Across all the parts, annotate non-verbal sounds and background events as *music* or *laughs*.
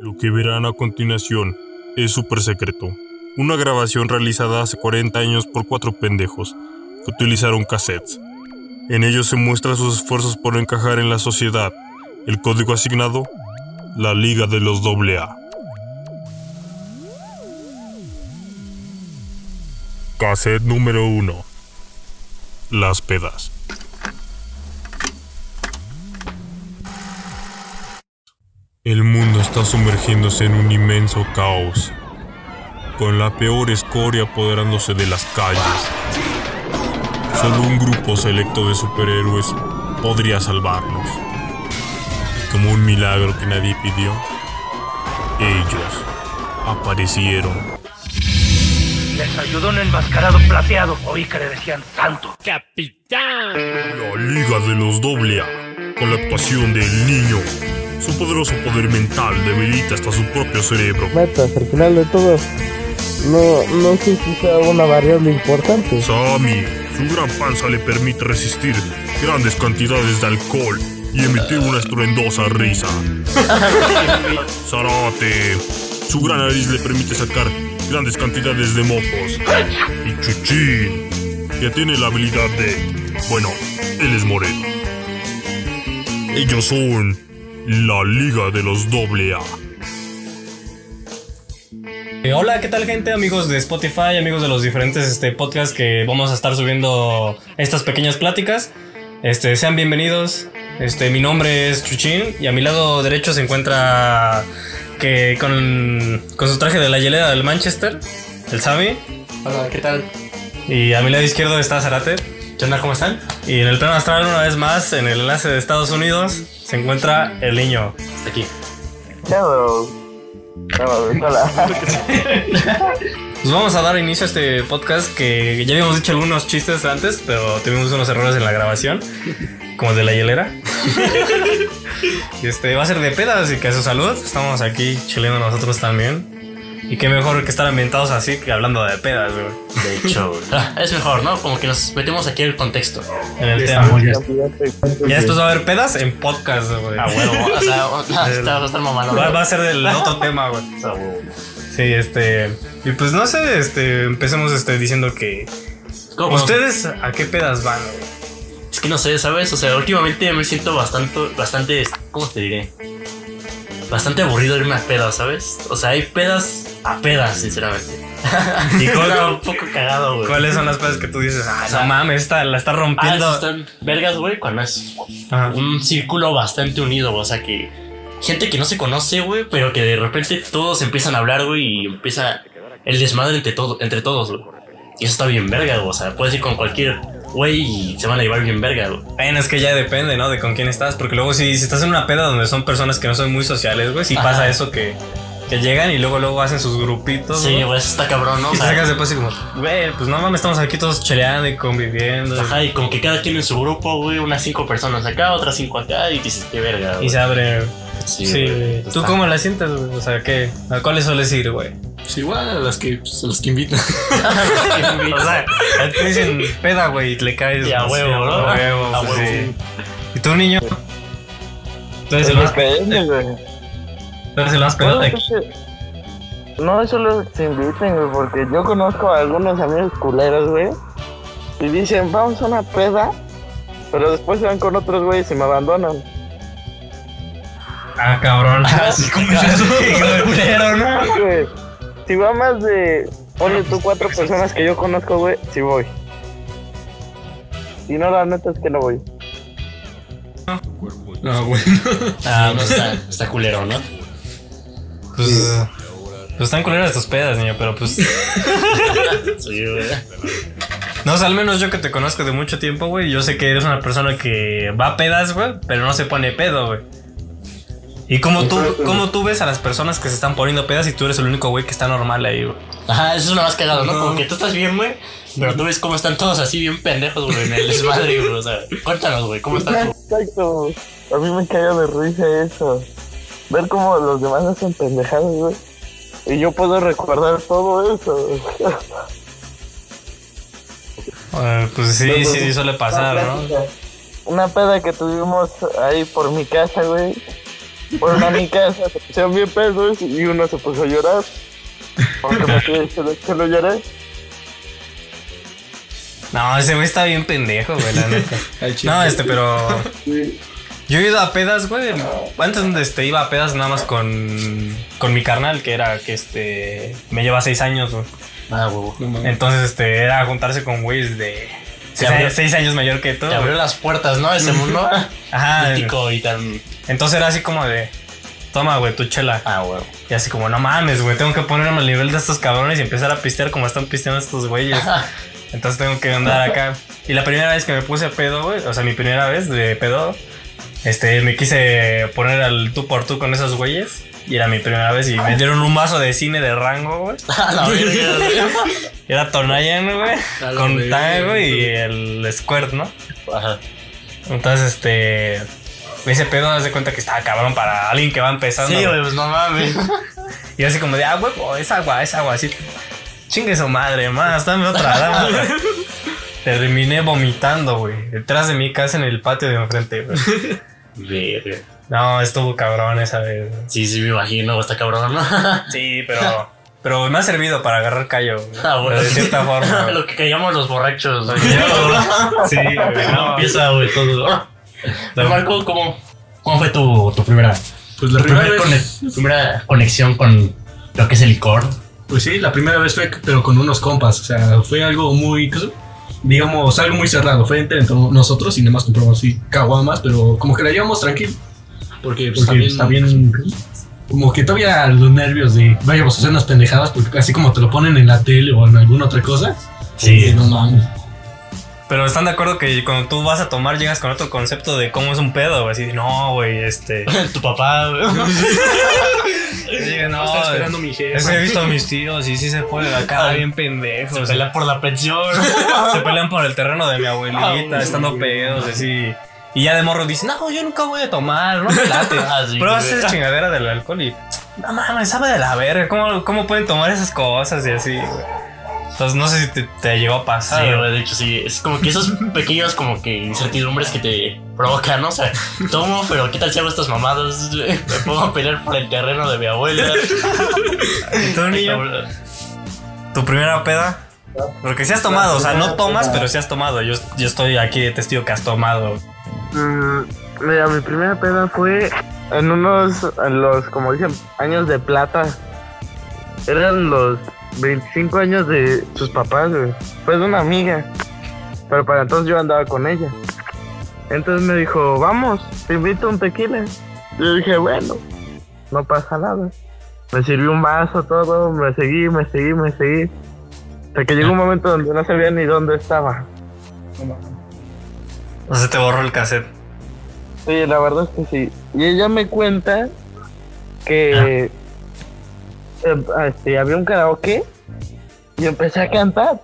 Lo que verán a continuación es súper secreto. Una grabación realizada hace 40 años por cuatro pendejos que utilizaron cassettes. En ellos se muestran sus esfuerzos por encajar en la sociedad. El código asignado, la Liga de los AA. Cassette número 1. Las pedas. El mundo está sumergiéndose en un inmenso caos, con la peor escoria apoderándose de las calles. Solo un grupo selecto de superhéroes podría salvarnos. Y como un milagro que nadie pidió, ellos aparecieron. Les ayudó un enmascarado plateado. Oí que le decían santo. ¡Capitán! La Liga de los AA, con la actuación del niño. Su poderoso poder mental debilita hasta su propio cerebro. metas, al final de todo, no, no sé si sea una variable importante. Sammy, su gran panza le permite resistir grandes cantidades de alcohol y emitir una estruendosa risa. *laughs* Zarate, su gran nariz le permite sacar grandes cantidades de mocos. Y Chuchín, que tiene la habilidad de... Bueno, él es moreno. Ellos son la Liga de los AA. Eh, hola, ¿qué tal gente? Amigos de Spotify, amigos de los diferentes este, podcasts que vamos a estar subiendo estas pequeñas pláticas. Este, sean bienvenidos. Este, mi nombre es Chuchín y a mi lado derecho se encuentra que con, con su traje de la hielera del Manchester, el Sami. Hola, ¿qué tal? Y a mi lado izquierdo está Zarate. ¿Qué onda? ¿Cómo están? Y en el plano astral, una vez más, en el enlace de Estados Unidos, se encuentra el niño. Hasta aquí. Hello. Hola. Pues vamos a dar inicio a este podcast que ya habíamos dicho algunos chistes antes, pero tuvimos unos errores en la grabación, como el de la hielera. Y *laughs* este va a ser de pedas y que a su salud. Estamos aquí chileando nosotros también. Y qué mejor que estar ambientados así que hablando de pedas, güey. De hecho, ah, *laughs* es mejor, ¿no? Como que nos metemos aquí en el contexto. En el tema. Ya después va a haber pedas en podcast, güey. A huevo. O sea, *laughs* está, va a estar mamalo. Va, va a ser del otro *laughs* tema, güey. A huevo. Sí, este. Y pues no sé, este. Empecemos este, diciendo que. ¿Cómo? ¿Ustedes a qué pedas van, güey? Es que no sé, ¿sabes? O sea, últimamente me siento bastante, bastante, ¿cómo te diré? Bastante aburrido irme a pedas, ¿sabes? O sea, hay pedas a pedas, sinceramente. ¿Y cuál- un *laughs* poco cagado, güey. ¿Cuáles son las pedas que tú dices? Ah, O sea, no mames, esta la está Ah, rompiendo. están vergas, güey, cuando es Ajá. un círculo bastante unido, o sea que gente que no se conoce, güey, pero que de repente todos empiezan a hablar, güey, y empieza el desmadre entre, todo, entre todos, güey. Y eso está bien verga, güey, o sea, puedes ir con cualquier güey y se van a llevar bien verga, güey. Bueno, es que ya depende, ¿no? De con quién estás. Porque luego si, si estás en una peda donde son personas que no son muy sociales, güey, Ajá. pasa eso que, que llegan y luego luego hacen sus grupitos. Sí, güey, eso está cabrón, ¿no? O Y te sea, sacas después y como, güey, pues no mames, estamos aquí todos cheleando y conviviendo. Ajá, y como que cada quien en su grupo, güey, unas cinco personas acá, otras cinco acá, y dices, qué verga, Y güey. se abre. Sí, Sí, güey. ¿Tú cómo la sientes, güey? O sea, ¿qué? ¿A cuáles sueles ir, güey? Pues igual a las que, pues, a los *laughs* que invitan. O sea, te dicen peda, güey, y le caes. Y a no sé, huevo, ¿no? A huevo, A pues, huevo. sí. ¿Y tú, niño? ¿Tú eres el más, tú güey. eres el más Bueno, pedote? es que- No, solo se inviten, güey, porque yo conozco a algunos amigos culeros, güey, y dicen, vamos a una peda, pero después se van con otros güeyes y me abandonan. Ah, cabrón. *laughs* Así como *laughs* es eso. culero, ¿no? Si va más de, ponle tú cuatro personas que yo conozco, güey, sí voy. Si no, la neta es que no voy. No, bueno. Ah, no, está, está culero, ¿no? Pues, pues están culeras tus pedas, niño, pero pues. *laughs* Sí, güey. No, o sea, al menos yo que te conozco de mucho tiempo, güey, yo sé que eres una persona que va a pedas, güey, pero no se pone pedo, güey. ¿Y cómo tú, cómo tú ves a las personas que se están poniendo pedas y tú eres el único güey que está normal ahí, güey? Ajá, eso es lo más cagado, ¿no? Como que tú estás bien, güey, pero tú ves cómo están todos así bien pendejos, güey, en el desmadre, güey. O sea, cuéntanos, güey, ¿cómo estás tú? Exacto. A mí me cae de risa eso. Ver cómo los demás hacen pendejadas, güey. Y yo puedo recordar todo eso. Eh, pues sí, sí, sí suele pasar, ¿no? Una peda que tuvimos ahí por mi casa, güey. Fueron a mi casa, se pusieron bien pesos y uno se puso a llorar. Porque me pide que lo- lloré. No, ese güey está bien pendejo, güey, la neta. *laughs* No, este, pero. Yo he ido a pedas, güey. Antes este, iba a pedas nada más con, con mi carnal, que era que este. Me lleva seis años, güey. Ah, huevo. Entonces, este, era juntarse con güeyes de. Te Seis, abrió- seis años mayor que tú. Te abrió las puertas, ¿no? Ese *laughs* mundo. Ajá. Mítico y tan. Entonces era así como de. Toma, güey, tu chela. Ah, huevo. Y así como, no mames, güey, tengo que ponerme al nivel de estos cabrones y empezar a pistear como están pisteando estos güeyes. Entonces tengo que andar acá. Y la primera vez que me puse a pedo, güey, o sea, mi primera vez de pedo, este, me quise poner al tú por tú con esos güeyes. Y era mi primera vez y me dieron un vaso de cine de rango, güey. *laughs* Era Tonayan, güey, con tango y el squirt, ¿no? Ajá. Entonces, este, ese pedo, haz de cuenta que estaba cabrón para alguien que va empezando. Sí, güey. pues no mames. Y así como de, ah, huevo, es agua, es agua, así. Chingue su madre, más, dame otra, dame otra. *laughs* Terminé vomitando, güey. Detrás de mi casa en el patio de enfrente, güey. Verga. No, estuvo cabrón esa vez. Sí, sí, me imagino, está cabrón, ¿no? *laughs* Sí, pero. Pero me ha servido para agarrar callo. Ah, bueno. De cierta forma. *laughs* Lo que callamos los borrachos. Sí, güey. No, empieza, güey, todo. Pero Marco, ¿cómo, ¿cómo fue tu, tu primera, Pues la tu primera primer vez. primera conexión con lo que es el licor? Pues sí, la primera vez fue, pero con unos compas. O sea, fue algo muy. ¿qué sé? Digamos, algo muy cerrado. Fue entre nosotros y nada más compramos así caguamas, pero como que la llevamos tranquilo. Porque, pues, Porque también, Como que todavía los nervios de vayamos a hacer unas pendejadas, porque así como te lo ponen en la tele o en alguna otra cosa. Sí. No mames. Pero están de acuerdo que cuando tú vas a tomar llegas con otro concepto de cómo es un pedo, güey. Así, no, güey, este. *laughs* tu papá, *laughs* güey. No, Está esperando mi jefe. Es que he visto a mis tíos y sí se ponen acá bien pendejos. Se pelea por la pensión. *laughs* se pelean por el terreno de mi abuelita, Ah, estando pedos, así. Y ya de morro dicen, no, yo nunca voy a tomar, no me late. Ah, Pruebas güey. esa chingadera del alcohol y, no mames, sabe de la verga, ¿cómo, cómo pueden tomar esas cosas y así, güey? Entonces no sé si te, te llegó a pasar. Sí, de hecho sí. Es como que esos *laughs* pequeños como que incertidumbres que te provocan, ¿no? O sea, tomo, pero ¿qué tal si hago estas mamadas? *laughs* Me pongo a pelear por el terreno de mi abuela. ¿Tu primera peda? Porque si has tomado, o sea, no tomas, pero si has tomado. Yo, yo estoy aquí de testigo que has tomado. Mm, mira, mi primera peda fue en unos, en los, como dicen, años de plata. Eran los 25 años de sus papás, güey. Fue de una amiga. Pero para entonces yo andaba con ella. Entonces me dijo, vamos, te invito a un tequila. Yo dije, bueno, no pasa nada. Me sirvió un vaso, todo, me seguí, me seguí, me seguí. Hasta que llegó un momento donde no sabía ni dónde estaba. O sea, te borró el cassette. Sí, la verdad es que sí. Y ella me cuenta que este, había un karaoke y empecé a cantar.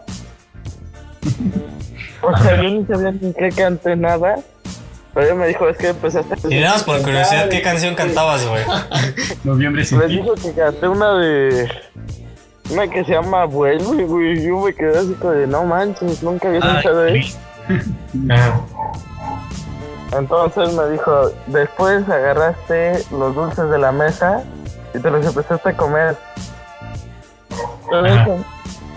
O sea, yo ni sabía ni qué canté nada. Pero ella me dijo, es que empezaste a Y nada más por curiosidad, ¿qué canción cantabas, güey? *laughs* Noviembre sin Me dijo que canté una de... Una que se llama Vuelve, güey. Y yo me quedé así como de, no manches, nunca había escuchado de eso. *laughs* Entonces me dijo, después agarraste los dulces de la mesa y te los empezaste a comer. Entonces,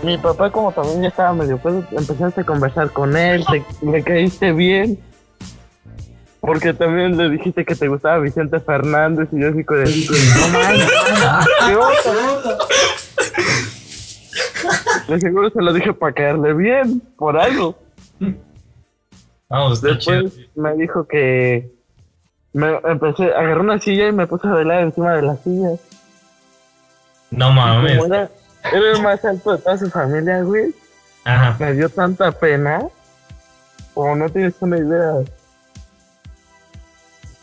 mi papá como también ya estaba medio pedo, empezaste a conversar con él, te, le caíste bien. Porque también le dijiste que te gustaba Vicente Fernández y yo así qué onda". *laughs* De seguro se lo dije para caerle bien, por algo. Vamos, está chido. Después me dijo que me empecé, agarré una silla y me puse a bailar encima de la silla. No mames. Era, era el más alto de toda su familia, güey. Ajá. Me dio tanta pena. Como no tienes una idea.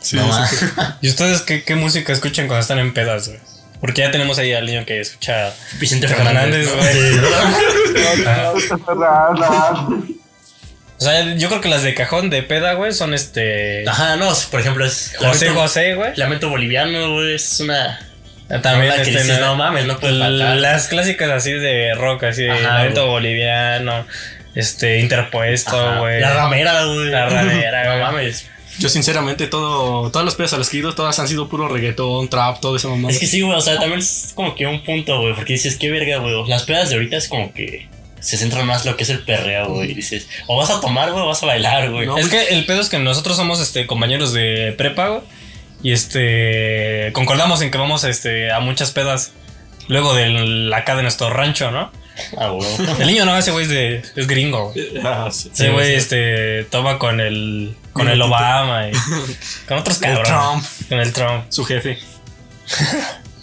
Sí, No, sí, *laughs* ¿Y ustedes qué, qué música escuchan cuando están en pedas, güey? Porque ya tenemos ahí al niño que escucha Vicente Fernández, güey. Ajá. *laughs* O sea, yo creo que las de cajón de peda, güey, son este. Ajá, no, por ejemplo, es. José Lamento- José, güey. Lamento boliviano, güey, es una. También que este, dices, no- no mames, no puede faltar. Las clásicas así de rock, así de güey. boliviano, este, interpuesto, güey. La ramera, güey. La ramera, No *laughs* mames. Yo sinceramente todo, todas las pedas a las que he ido, todas han sido puro reggaetón, trap, todo eso mamá. Es que sí, güey, o sea, también es como que un punto, güey, porque dices, qué verga, güey. Las pedas de ahorita es como que se centran más lo que es el perreo, güey. Y dices, o vas a tomar, güey, o vas a bailar, güey. Es que el pedo es que nosotros somos este, compañeros de prepa, güey, Y este. Concordamos en que vamos este, a muchas pedas. Luego de acá de nuestro rancho, ¿no? Ah, güey. *laughs* El niño no, ese güey es, de, es gringo. Ah, sí. Ese güey este, toma con el. Con el Obama y. *laughs* Con otros El cabrones. Trump, Con el Trump. su jefe.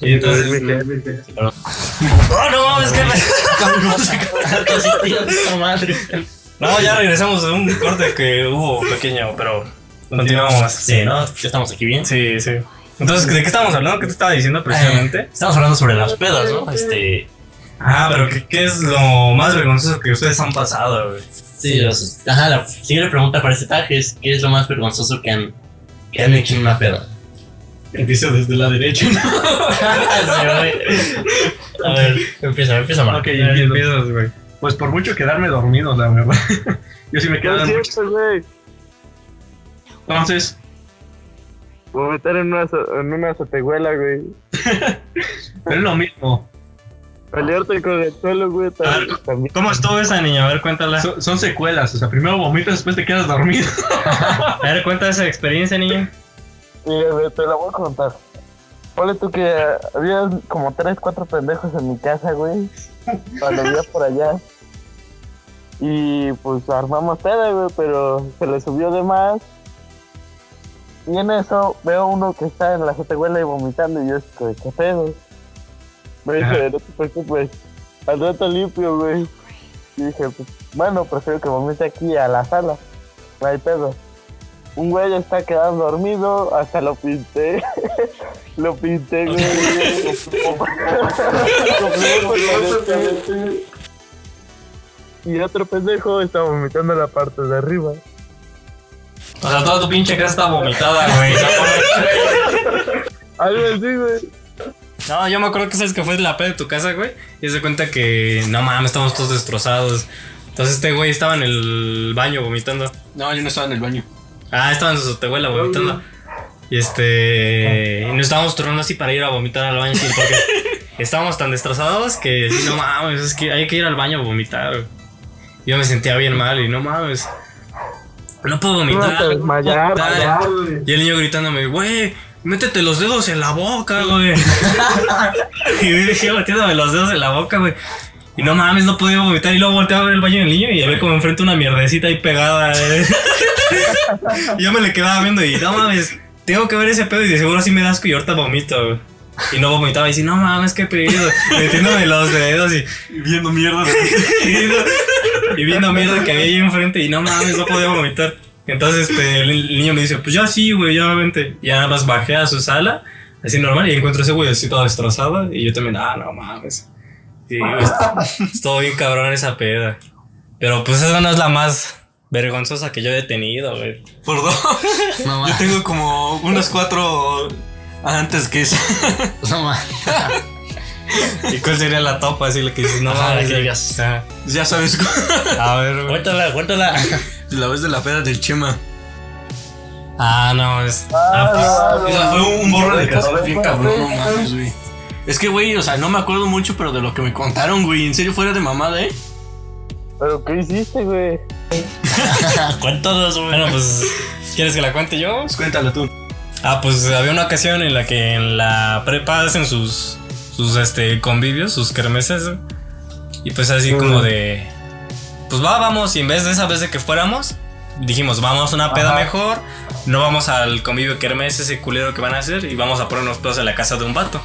Y entonces. *laughs* ¡Oh, no mames, que me. No, ya regresamos de un corte que hubo pequeño, pero. Continuamos. Sí, ¿no? Ya estamos aquí bien. Sí, sí. Entonces, ¿de qué estábamos hablando? ¿Qué te estaba diciendo precisamente? Estamos hablando sobre las pedas, ¿no? Este. Ah, pero ¿qué, qué es lo más vergonzoso que ustedes han pasado, güey? Sí, los- ajá, la siguiente pregunta para este tag es: ¿qué es lo más vergonzoso que han, que han hecho en una peda? Empiezo desde la derecha. ¿no? *laughs* Sí, güey. A ver, empieza, empieza, Marco. ok, empiezo. güey. Pues por mucho quedarme dormido, la verdad. *laughs* Yo sí me quedo ¿Qué mucho. sientes, güey? Entonces, Vomitar en una, en una azotehuela, güey. *laughs* pero es lo mismo. Pelearte con el suelo, güey. tam- También. ¿Cómo estuvo esa niña? A ver, cuéntala. Son, son secuelas. O sea, primero vomitas, después te quedas dormido. *laughs* A ver, cuenta esa experiencia, niña. Mira, güey, te la voy a contar. Ponle tú que había como tres, cuatro pendejos en mi casa, güey. Cuando vivía por allá. Y pues armamos peda, güey, pero se le subió de más. Y en eso veo uno que está en la azotehuela y vomitando y yo es que, ¿qué pedo? Me dice, no te preocupes, al rato limpio, güey. Y dije, pues, bueno, prefiero que vomite aquí a la sala, no hay pedo. Un güey ya está quedando dormido, hasta lo pinté. *laughs* lo pinté, güey. *laughs* y otro pendejo está vomitando la parte de arriba. O sea, toda tu pinche casa está vomitada, güey. Algo así, güey. No, yo me acuerdo que sabes que fue la peda de tu casa, güey. Y se cuenta que, no mames, estamos todos destrozados. Entonces este güey estaba en el baño vomitando. No, yo no estaba en el baño. Ah, estaba en su tehuela vomitando. Y este. Y nos estábamos turnando así para ir a vomitar al baño, sí, porque *laughs* estábamos tan destrozados que, sí, no mames, es que hay que ir al baño a vomitar. güey. Yo me sentía bien mal y no mames. No puedo vomitar. No desmayar, vomitar. Y el niño gritándome, güey, métete los dedos en la boca, güey. *laughs* y yo dije, metiéndome los dedos en la boca, güey. Y no mames, no podía vomitar. Y luego volteaba a ver el baño del niño y había como enfrente una mierdecita ahí pegada. eh. y *laughs* yo me le quedaba viendo y no mames, tengo que ver ese pedo y de seguro así me da asco y ahorita vomito, güey. Y no vomitaba y decía, no mames, qué pedo. Metiéndome los dedos y, Viendo mierda. *laughs* y viendo, *laughs* y viendo mierda que había ahí enfrente y no mames, no podía vomitar. Entonces este, el, niño me dice, pues ya sí, güey, ya vente. Y ya nada más bajé a su sala, así normal, y encuentro a ese güey así todo destrozado. Y yo también, ah, no mames. Güey, *laughs* estuvo bien cabrón esa peda. Pero pues esa no es la más vergonzosa que yo he tenido, güey. Por dos. *laughs* Yo tengo como unas cuatro antes que esa. No mames. ¿Y cuál sería la topa? Así la que dices, no Ajá, mames. que güey. digas. Ajá. Ya sabes, A ver, güey. Cuéntala, cuéntala. *laughs* la vez de la peda del Chema. Ah, no, es. Ah, no, O sea, no, fue un, borro de casa bien cabrón, no no, mames, güey. Es que, güey, o sea, no me acuerdo mucho, pero de lo que me contaron, güey. En serio, fuera de mamada, ¿eh? ¿Pero qué hiciste, güey? *laughs* Cuéntanos, güey. Bueno, pues. ¿Quieres que la cuente yo? Pues cuéntala tú. Ah, pues había una ocasión en la que en la prepa hacen sus, sus este, convivios, sus kermeses. Y pues así como de. Pues va, vamos. Y en vez de esa vez de que fuéramos, dijimos, vamos a una peda mejor. No vamos al convivio kermes, ese culero que van a hacer. Y vamos a ponernos pedos en la casa de un vato.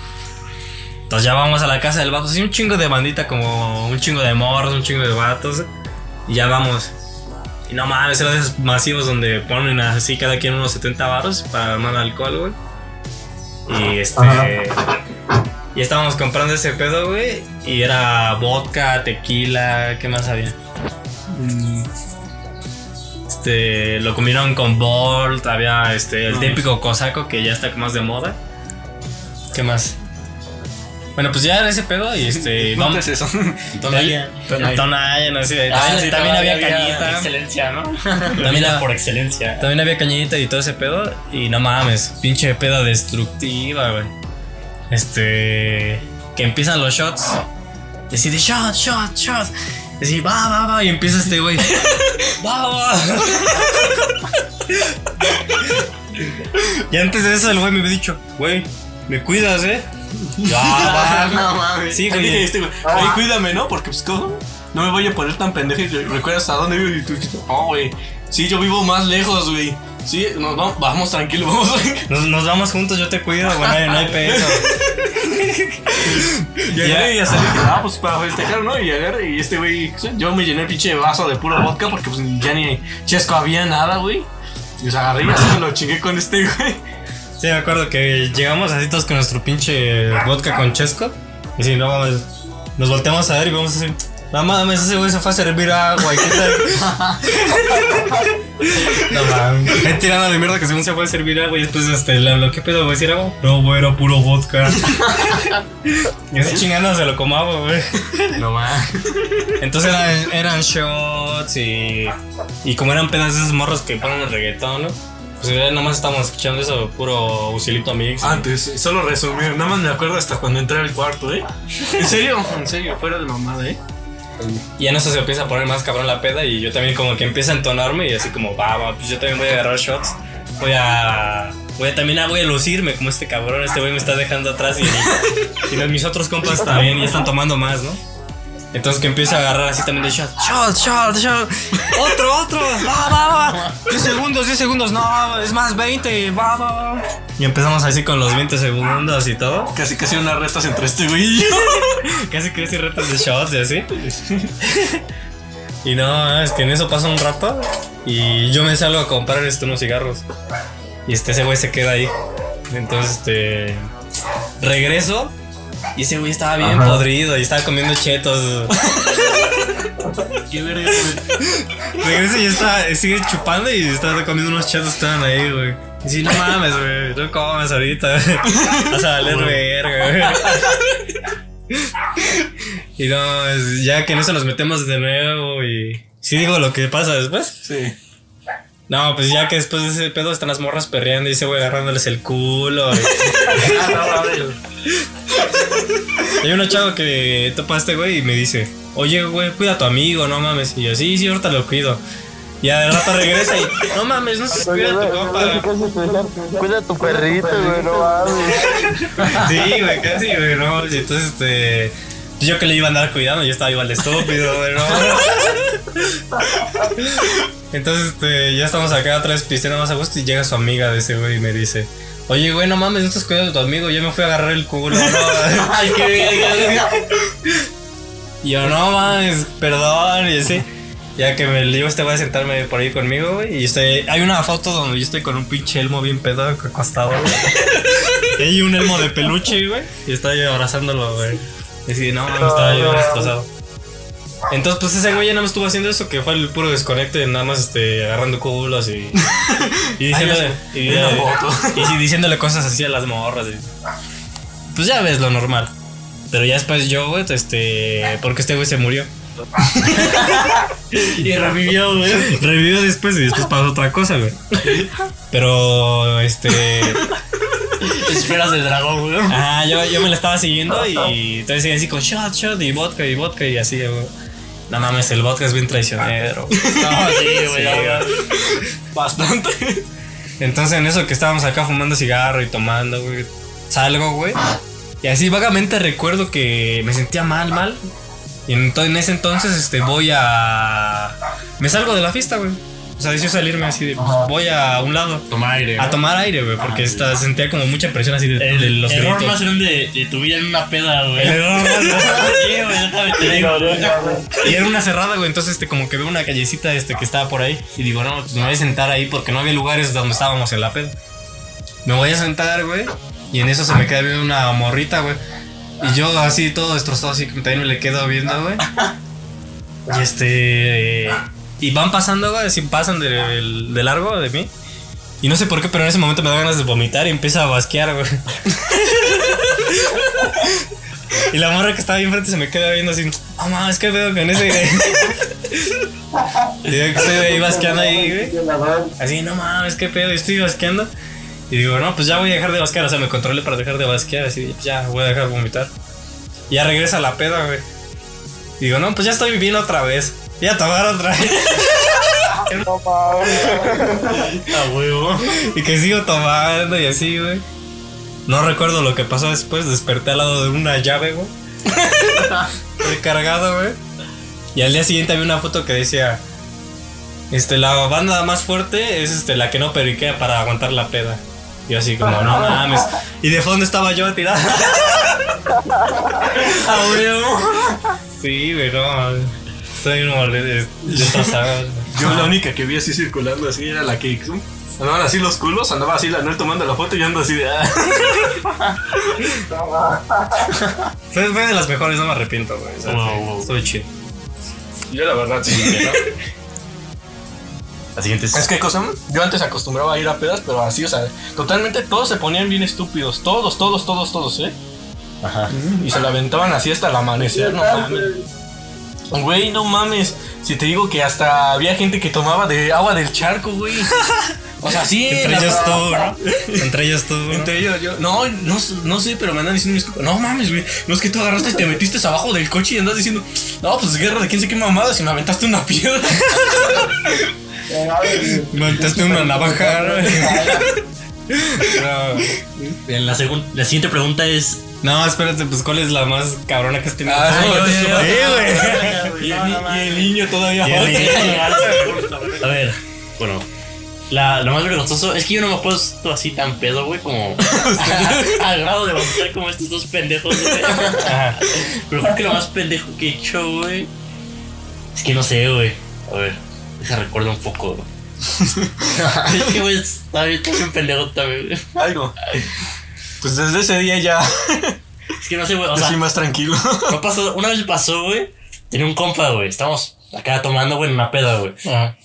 Entonces ya vamos a la casa del vato. Así un chingo de bandita, como un chingo de morros, un chingo de vatos. Y ya vamos. Y no mames, eran esos masivos donde ponen así cada quien unos 70 baros para armar alcohol, güey. Y este. Y estábamos comprando ese pedo, güey. Y era vodka, tequila, ¿qué más había? Mm, Este. Lo combinaron con Bolt, había este. El típico cosaco que ya está más de moda. ¿Qué más? Bueno, pues ya era ese pedo y este. *laughs* Vamos. es eso. *laughs* Tonaya. Tonaya, no sé. Ah, también, sí, también había todavía cañita. Excelencia, ¿no? *laughs* También la- por excelencia. También había cañita y todo ese pedo. Y no mames, pinche peda destructiva, güey. Este. Que empiezan los shots. Y así de shot, shot, shot. Y así, va, va, va. Y empieza este güey. *laughs* va, va. y antes de eso, el güey me había dicho, güey, me cuidas, eh. Ya, va. *laughs* No mames. Sí, Ahí güey. dije, este, güey, "Oye, cuídame, ¿no? Porque, pues, ¿cómo? No me voy a poner tan pendejo y recuerdas a dónde vivo y tú dijiste, oh, güey. Sí, yo vivo más lejos, güey. Sí, nos vamos, vamos tranquilo, *laughs* vamos. Nos, nos vamos juntos, yo te cuido, güey, no hay- no hay pedo. *laughs* Y dije, ah, pues para festejar, ¿no? Y agarré y este güey, yo me llené el pinche vaso de puro vodka porque, pues, ya ni chesco había nada, güey. Y pues agarré y así me lo chingué con este güey. Sí, me acuerdo que llegamos así todos con nuestro pinche vodka con chesco. Y si no nos volteamos a ver y vamos a decir, no mames, ese güey se fue a servir agua. ¿y qué tal?" *laughs* no mames. Ahí tirando de mierda que según se fue a servir agua y después este, le habló, ¿qué pedo, güey? ¿Si era agua? No, güey, era puro vodka. *laughs* y así chingando se lo comaba, güey. No mames. Entonces eran, eran shots y. Y como eran pedas de esos morros que ponen el reggaetón, ¿no? Pues ya nomás estábamos escuchando eso, puro usilito mix. Antes, solo resumir, nada más me acuerdo hasta cuando entré al cuarto, ¿eh? ¿En serio? En serio, fuera de mamada, ¿eh? Y en eso se empieza a poner más cabrón la peda y yo también como que empieza a entonarme y así como, va, va, pues yo también voy a agarrar shots. Voy a... Voy a también a, voy a lucirme como este cabrón, este güey me está dejando atrás y, y los- mis otros compas también ya están tomando más, ¿no? Entonces que empieza a agarrar así también de shot, shot, shot, shot, *laughs* otro, otro, va, va, va, 10 segundos, 10 segundos, no, es más 20, va, va, va. Y empezamos así con los 20 segundos y todo. Casi, casi unas retas entre este güey y yo. *laughs* Casi casi retos de shots y así. *laughs* Y no, es que en eso pasa un rato y yo me salgo a comprar este, unos cigarros. Y este ese güey se queda ahí. Entonces, este. Regreso y ese güey estaba bien podrido y estaba comiendo chetos. Qué verga, güey. Regresa y está, sigue chupando y está comiendo unos chetos que estaban ahí, güey. Y si no mames, güey, no comes ahorita. Vas a valer verga, güey. Y no, ya que en eso nos metemos de nuevo y. ¿Sí digo lo que pasa después? Sí. No, pues ya que después de ese pedo están las morras perreando y ese güey agarrándoles el culo. y- *laughs* Hay uno chavo que topa a este güey y me dice, oye, güey, cuida a tu amigo, no mames. Y yo, sí, sí, ahorita lo cuido. Y de rato regresa y, no mames, no se cuida a tu compa. Cuida a tu perrito, güey, no mames. Sí, güey, casi, güey, no. Y entonces, este. pues Yo que le iba a andar cuidando, yo estaba igual de estúpido, güey, no. Entonces, este, ya estamos acá otra vez pisteando más a gusto y llega su amiga de ese güey y me dice. Oye, güey, no mames, no estás cuidando a tu amigo, yo me fui a agarrar el culo, no. *laughs* Ay, qué verga. Y yo, no mames, perdón, y así. Ya que me le digo, este voy a sentarme por ahí conmigo, güey. Y estoy, hay una foto donde yo estoy con un pinche elmo bien pedo acostado, güey. *laughs* Y hay un elmo de peluche, güey. Y está yo abrazándolo, güey. Y así, no mames, estaba yo destrozado. Entonces, pues ese güey ya no me estuvo haciendo eso, que fue el puro desconecte, nada más este, agarrando culos y. Y *laughs* diciéndole, y, diciéndole cosas así a las morras. y- pues ya ves lo normal. Pero ya después yo, güey, este. Porque este güey se murió. *laughs* Y revivió, güey. Revivió después y después pasó otra cosa, güey. Pero, este. Esferas del dragón, güey. Ah, yo, yo me la estaba siguiendo y entonces así con shot, shot y vodka y vodka y así, güey. No mames, el vodka es bien traicionero. güey. No, sí, güey. Sí. Bastante. Entonces en eso que estábamos acá fumando cigarro y tomando, güey, salgo, güey. Y así vagamente recuerdo que me sentía mal, mal. Y entonces, en ese entonces este, voy a... Me salgo de la fiesta, güey. O sea, decido salirme así de... pues, voy a un lado. Tomar aire. A tomar aire, güey, porque esta- sentía como mucha presión así de, El, de los error gritos. más grande de, de tu vida en una peda, güey. El error más grande. *laughs* Sí, güey, déjame te digo, güey. Y era una cerrada, güey. Entonces, este, como que veo una callecita este, que estaba por ahí. Y digo, no, pues me voy a sentar ahí porque no había lugares donde estábamos en la peda. Me voy a sentar, güey. Y en eso se me queda viendo una morrita, güey. Y yo así todo destrozado, así que también me le quedo viendo, güey. Y este. Y van pasando, güey, así pasan de, largo de mí. Y no sé por qué, pero en ese momento me da ganas de vomitar y empieza a basquear, güey. *laughs* Y la morra que estaba ahí enfrente se me queda viendo así, no mames, ¿qué pedo con ese? Y yo que estoy ahí basqueando ahí, güey. Así, no mames, ¿qué pedo? Estoy basqueando. Y digo, no, pues ya voy a dejar de basquear. O sea, me controlé para dejar de basquear. Así, ya voy a dejar de vomitar. Y ya regresa la peda, güey. Y digo, no, pues ya estoy bien otra vez. Ya tomar otra vez. *laughs* No. A huevo. Y que sigo tomando y así, güey. No recuerdo lo que pasó después. Desperté al lado de una llave, güey. *laughs* Recargado, güey. Y al día siguiente había una foto que decía: Este, la banda más fuerte es este, la que no periquea para aguantar la peda. Y yo así como, no *laughs* mames. Y de fondo estaba yo tirado. A huevo. Sí, güey, no. Soy un mole- destrozado. Yo la única que vi así circulando así era la que andaban así los culos, andaba así la Noel tomando la foto y yo ando así de ah. Fue, fue de las mejores, no me arrepiento, güey. O sea, Wow, sí, wow. Estuvo chido. Yo la verdad sí. La siguiente es. Es que cosa, yo antes acostumbraba a ir a pedas, pero así, o sea, totalmente todos se ponían bien estúpidos, todos, todos, todos, todos, ¿eh? Ajá. Y se la aventaban así hasta el amanecer, no mames. Güey, no mames. Si te digo que hasta había gente que tomaba de agua del charco, güey. *laughs* O sea, sí. Entre la- ellos tú, ¿no? Entre ellos tú, ¿no? Entre ellos, yo. No, no, no sé, pero me andan diciendo mis compas, No mames, güey. No es que tú agarraste y te metiste abajo del coche y andas diciendo. No, pues guerra de quién sé qué mamadas y me aventaste una piedra. *laughs* Montaste una navaja. *laughs* En la, la siguiente pregunta es. No, espérate, pues ¿cuál es la más cabrona que has tenido? Ah, yo- güey. y, el, niño todavía. Y el niño. *laughs* A ver, bueno. La, lo más vergonzoso es que yo no me he puesto así tan pedo, güey, como *laughs* *laughs* al grado de vomitar como estos dos pendejos, güey. Pero creo que lo más pendejo que he hecho, güey, es que no sé, güey. A ver, deja recuerdo un poco, güey. es que, güey, está bien, está bien pendejo también, güey. Algo. Pues desde ese día ya Es que no sé, güey, o estoy sea, más tranquilo. no pasó, una vez pasó, güey, tenía un compa, güey, estábamos acá tomando, güey, en una peda, güey.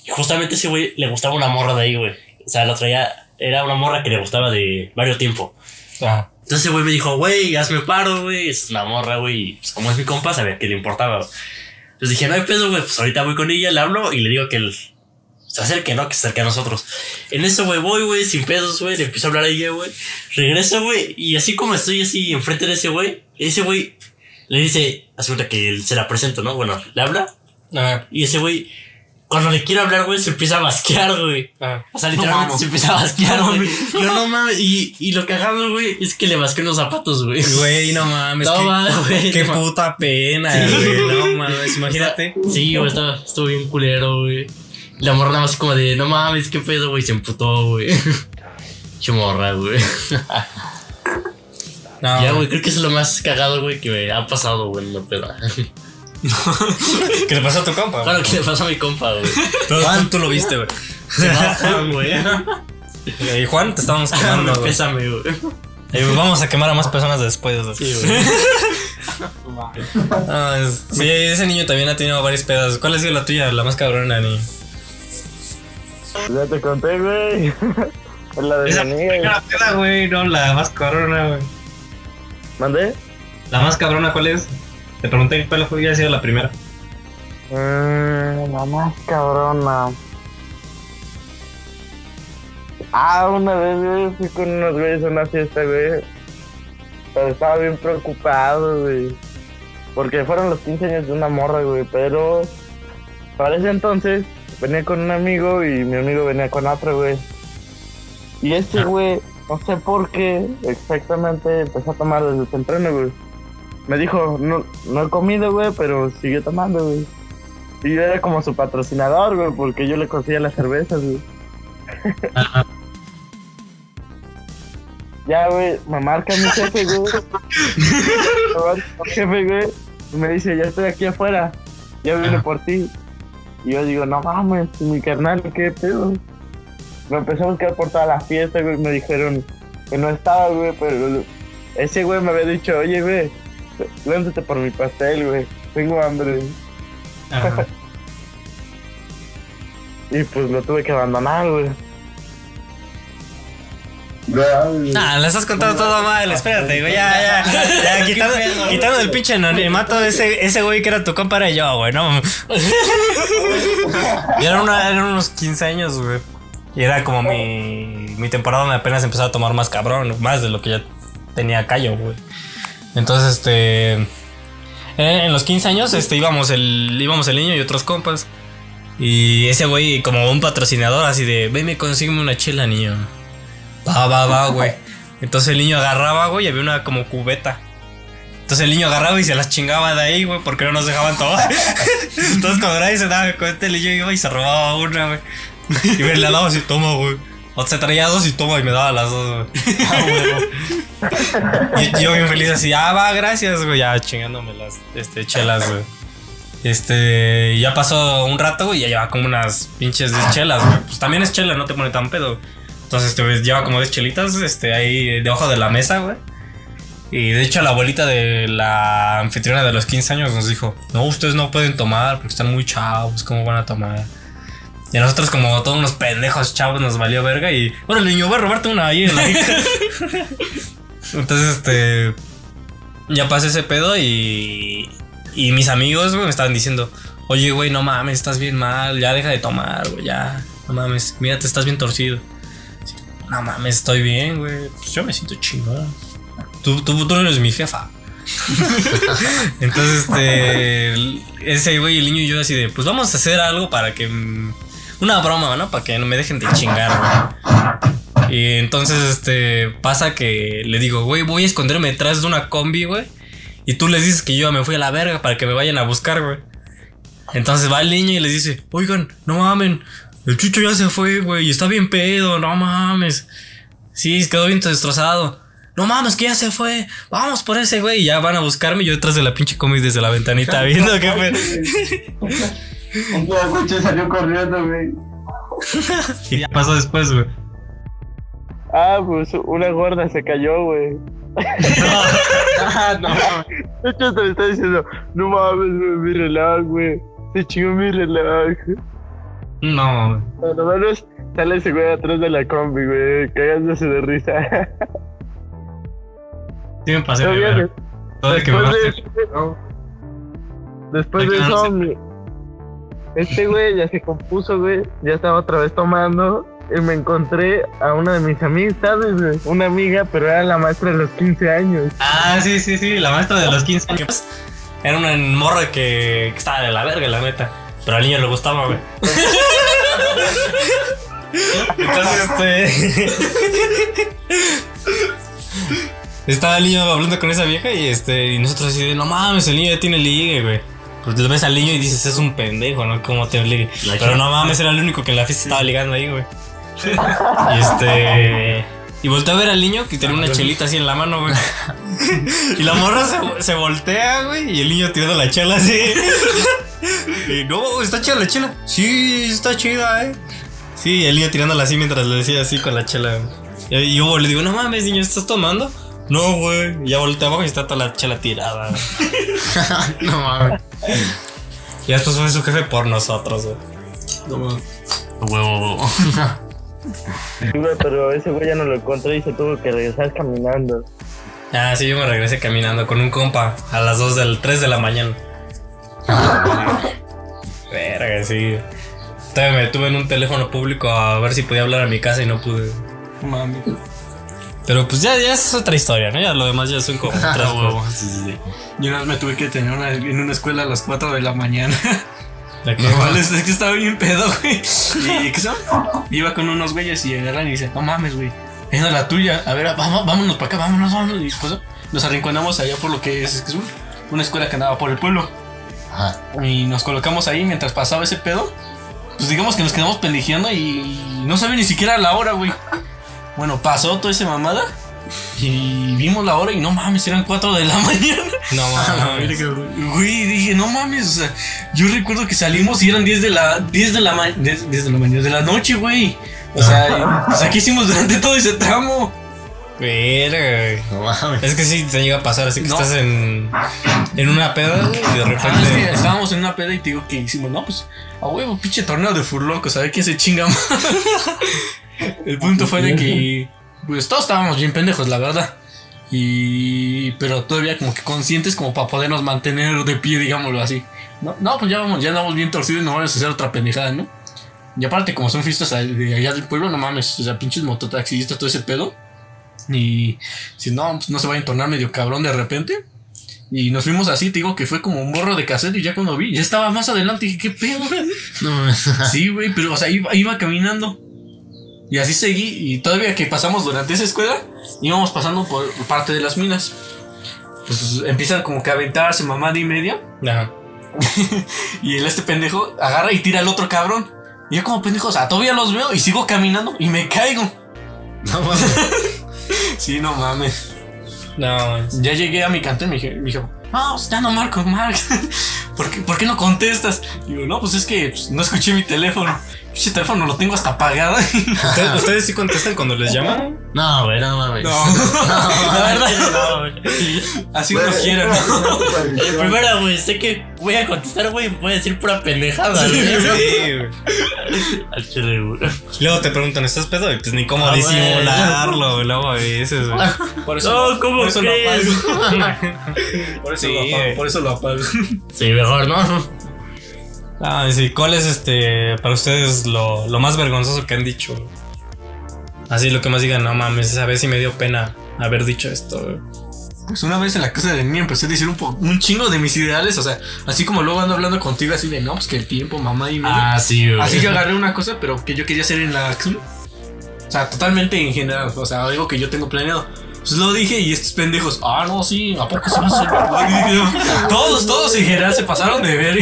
Y justamente ese güey le gustaba una morra de ahí, güey. O sea, la traía, era una morra que le gustaba de varios tiempo. Ah, Entonces ese güey me dijo, güey, hazme paro, güey. Es una morra, güey. Y pues, como es mi compa, sabía que le importaba. güey. Entonces dije, no hay pedo, güey. Pues ahorita voy con ella, le hablo y le digo que él se acerque, ¿no? Que se acerque a nosotros. En eso, güey, voy, güey, sin pedos, güey. Le empiezo a hablar a ella, güey. Regreso, güey. Y así como estoy así enfrente de ese güey, ese güey le dice, asunta que se la presento, ¿no? Bueno, le habla. ah, Y ese güey, cuando le quiere hablar, güey, se empieza a basquear, güey. ah. O sea, literalmente mames. se empieza a basquear, güey. Yo no mames. Y, y lo cagado, güey, es que le basqué unos zapatos, güey. Güey, no mames. No qué, mames, güey. qué no puta pena, güey. No mames, imagínate. Sí, güey, estaba, estuvo bien culero, güey. La morra nada más como de, no mames, qué pedo, güey. Se emputó, güey. *laughs* Chumorra, güey. No, Ya, güey, creo que es lo más cagado, güey, que me ha pasado, güey, en la peda. *laughs* ¿Qué le pasó a tu compa? Claro que le pasó a mi compa, güey. Pero tú, tú lo viste, güey. Se va Juan, *laughs* güey. Y Juan, te estábamos quemando, güey. Pésame, güey. Eh, vamos a quemar a más personas después. güey. Sí, güey. Ah, es- sí, ese niño también ha tenido varias pedas. ¿Cuál ha sido la tuya, la más cabrona, ni? Ya te conté, güey. *laughs* Es la de Esa mi amiga. primera peda, güey, no, la más cabrona, güey. ¿Mandé? La más cabrona, ¿cuál es? Te pregunté cuál fue, sido la primera. Mm, la más cabrona. Ah, una vez, güey, fui con unos güeyes a una fiesta, güey. Pero estaba bien preocupado, güey. Porque fueron los 15 años de una morra, güey. Pero para ese entonces venía con un amigo y mi amigo venía con otro, güey. Y este güey, no sé por qué exactamente empezó a tomar desde temprano, güey. Me dijo, no, no he comido, güey, pero siguió tomando, güey. Y yo era como su patrocinador, güey, porque yo le conseguía las cervezas, güey. *laughs* ya, güey, me marca mi jefe, güey. *laughs* Me marca mi jefe, güey. Y me dice, ya estoy aquí afuera. Ya vine por ti. Y yo digo, no mames, mi carnal, qué pedo. Me empezó a buscar por toda la fiesta, güey. Me dijeron que no estaba, güey, pero ese güey me había dicho, oye, güey, lánzate por mi pastel, güey. Tengo hambre. *laughs* y pues lo tuve que abandonar, güey. Nah, le estás contando todo mal, espérate, güey, ya, ya, *laughs* ya, quitando, quitando el pinche anonimato, ese, ese güey que era tu compa era yo, güey, no. *laughs* y era una, eran unos 15 años, güey. Y era como mi, mi temporada donde apenas empezaba a tomar más cabrón, más de lo que ya tenía callo, güey. Entonces, este. En, en los 15 años, este, íbamos el, íbamos el niño y otros compas. Y ese güey, como un patrocinador, así de, ven, me consígueme una chela, niño. Va, va, va, güey. Entonces el niño agarraba, güey, y había una como cubeta. Entonces el niño agarraba y se las chingaba de ahí, güey, porque no nos dejaban tomar. *laughs* Entonces cuando nadie se daba cuenta, el niño iba y se robaba una, güey. Y me la daba así, toma, güey. O se traía dos y toma y me daba las dos, güey. *laughs* Y yo bien feliz así, ah, va, gracias, güey. Ya chingándome las este, chelas, güey. Este, ya pasó un rato, güey, y ya lleva como unas pinches de chelas, güey. Pues también es chela, no te pone tan pedo. Entonces, este, güey, lleva como 10 chelitas, este, ahí debajo de la mesa, güey. Y de hecho, la abuelita de la anfitriona de los 15 años nos dijo: No, ustedes no pueden tomar porque están muy chavos, ¿cómo van a tomar? Y a nosotros, como todos unos pendejos chavos, nos valió verga. Y bueno, el niño, voy a robarte una ahí en la *laughs* Entonces, este. Ya pasé ese pedo y. Y mis amigos, güey, me estaban diciendo: Oye, güey, no mames, estás bien mal, ya deja de tomar, güey, ya. No mames, mírate, estás bien torcido. No mames, estoy bien, güey. Pues yo me siento chingón. Tú, tú, tú no eres mi jefa. *laughs* Entonces, este. Ese güey, el niño y yo, así de: Pues vamos a hacer algo para que. Una broma, ¿no? Para que no me dejen de chingar, güey. Y entonces, este. Pasa que le digo: Güey, voy a esconderme detrás de una combi, güey. Y tú les dices que yo me fui a la verga para que me vayan a buscar, güey. Entonces va el niño y les dice: Oigan, no mamen. El chucho ya se fue, güey. Y está bien pedo, no mames. Sí, quedó bien destrozado. No mames, que ya se fue. Vamos por ese güey. Y ya van a buscarme. Yo detrás de la pinche combi desde la ventanita *laughs* viendo qué fue. *laughs* Un coche salió corriendo, güey. *laughs* Y ya pasó después, güey. Ah, pues una gorda se cayó, güey. Ah, no. De hecho, te lo está diciendo, no mames, güey, mi reloj, güey. Se chingó mi reloj. No, güey. Por lo menos sale ese güey atrás de la combi, güey, cagándose de risa. Sí me pasé, Todo el que me de, basta- después de eso, no, mi- este güey ya se compuso, güey. Ya estaba otra vez tomando. Y me encontré a una de mis amistades, güey. Una amiga, pero era la maestra de los 15 años. Ah, sí, sí, sí. La maestra de los 15 años. Era una morra que, que estaba de la verga, la neta. Pero al niño le gustaba, güey. *laughs* Entonces, este. Estaba el niño hablando con esa vieja y este. Y nosotros así de no mames, el niño ya tiene ligue, güey. Pues le ves al niño y dices, es un pendejo, ¿no? ¿Cómo te ligue? Pero no mames, era el único que en la fiesta estaba ligando ahí, güey. Y este. Y volteé a ver al niño que tenía una chelita así en la mano, güey. *laughs* Y la morra se, se voltea, güey. Y el niño tirando la chela así. Y no, está chida la chela. Sí, está chida, eh. Sí, el niño tirándola así mientras le decía así con la chela. Y yo le digo, no mames, niño, ¿estás tomando? No, güey. Y ya voltea abajo y está toda la chela tirada. *laughs* *laughs* No mames. Y después fue su jefe por nosotros, güey. Huevo, huevo. Sí, güey, pero ese güey ya no lo encontré y se tuvo que regresar caminando. Ah, sí, yo me regresé caminando con un compa a las 2 del 3 de la mañana. Verga, sí. Todavía me detuve en un teléfono público a ver si podía hablar a mi casa y no pude. Mami. Pero pues ya, ya es otra historia, ¿no? Ya lo demás ya son como *laughs* otras Ah, huevo. cosas. Sí, sí, sí. Yo una vez me tuve que tener una, en una escuela a las 4 de la mañana. La que- Igual es, es que estaba bien pedo, güey. Y ¿qué son? Iba con unos güeyes y agarran y dicen, no mames, güey. Es la tuya. A ver, vamos, vámonos para acá, vámonos, vámonos. Y pues nos arrinconamos allá por lo que es, es que es un- una escuela que andaba por el pueblo. Ajá. Y nos colocamos ahí mientras pasaba ese pedo. Pues digamos que nos quedamos pendejeando y no sabía ni siquiera la hora, güey. *laughs* Bueno, pasó toda esa mamada. Y vimos la hora y no mames, eran 4 de la *laughs* mañana. No *laughs* mames. Güey, dije, no mames, o sea, yo recuerdo que salimos y eran 10 de la 10 de la ma- 10, 10 de la mañana, de la noche, güey. O sea, o sea, ¿qué hicimos durante todo ese tramo? Verga. No mames. Es que sí te llega a pasar, así que No. estás en, en una peda y de Ah, es que repente. estábamos en una peda y te digo que hicimos, no, pues, a huevo, pinche torneo de furlocos, a ver quién se chinga más. *laughs* El punto fue de que pues todos estábamos bien pendejos, la verdad. Y. Pero todavía como que conscientes como para podernos mantener de pie, digámoslo así. No, no pues ya vamos, ya andamos bien torcidos y no vamos a hacer otra pendejada, ¿no? Y aparte, como son fiestas de allá del pueblo, no mames, o sea, pinches mototaxistas, todo ese pedo. Y si no, pues no se va a entonar medio cabrón de repente. Y nos fuimos así, te digo que fue como un borro de cassette y ya cuando vi, ya estaba más adelante y dije, ¿qué pedo? No, Sí, güey, pero o sea, iba, iba caminando. Y así seguí, y todavía que pasamos durante esa escuela, íbamos pasando por parte de las minas. Pues empiezan como que a aventarse mamada y media. Ajá. *laughs* Y el este pendejo agarra y tira al otro cabrón. Y yo como pendejo, o sea, todavía los veo y sigo caminando y me caigo. No. *laughs* Sí, no mames. No, Ya llegué a mi cantón y me dije, me dijo, no, ya no marco, Mark. ¿Por qué, ¿Por qué no contestas? Digo, no, pues es que pues, no escuché mi teléfono. Ese teléfono lo tengo hasta apagado. ¿Ustedes, ustedes sí contestan cuando les llaman? no, güey, no mames. No. *laughs* la verdad, no, güey. *laughs* Así uno quiere. En primera, güey, sé que voy a contestar, güey, voy a decir pura pendejada, güey. güey. Al chile, güey. Luego te preguntan, ¿estás pedo? Y pues ni cómo Ah, disimularlo, güey. Luego a veces, güey. *laughs* Por eso, No, ¿cómo por eso lo apago. Por eso Sí, lo apago. güey. Por eso lo apago. Sí, mejor, ¿no? Ah, sí, ¿cuál es este para ustedes lo, lo más vergonzoso que han dicho? Así lo que más digan, no mames, esa vez sí me dio pena haber dicho esto. Pues una vez en la casa de niño empecé a decir un, po- un chingo de mis ideales. O sea, así como luego ando hablando contigo, así de no, pues que el tiempo, mamá y medio. Ah, sí, güey. Así yo agarré una cosa, pero que yo quería hacer en la acción. O sea, totalmente en general. O sea, algo que yo tengo planeado. Pues lo dije y estos pendejos, ah, no, sí, ¿a poco todos, todos en general se pasaron de ver.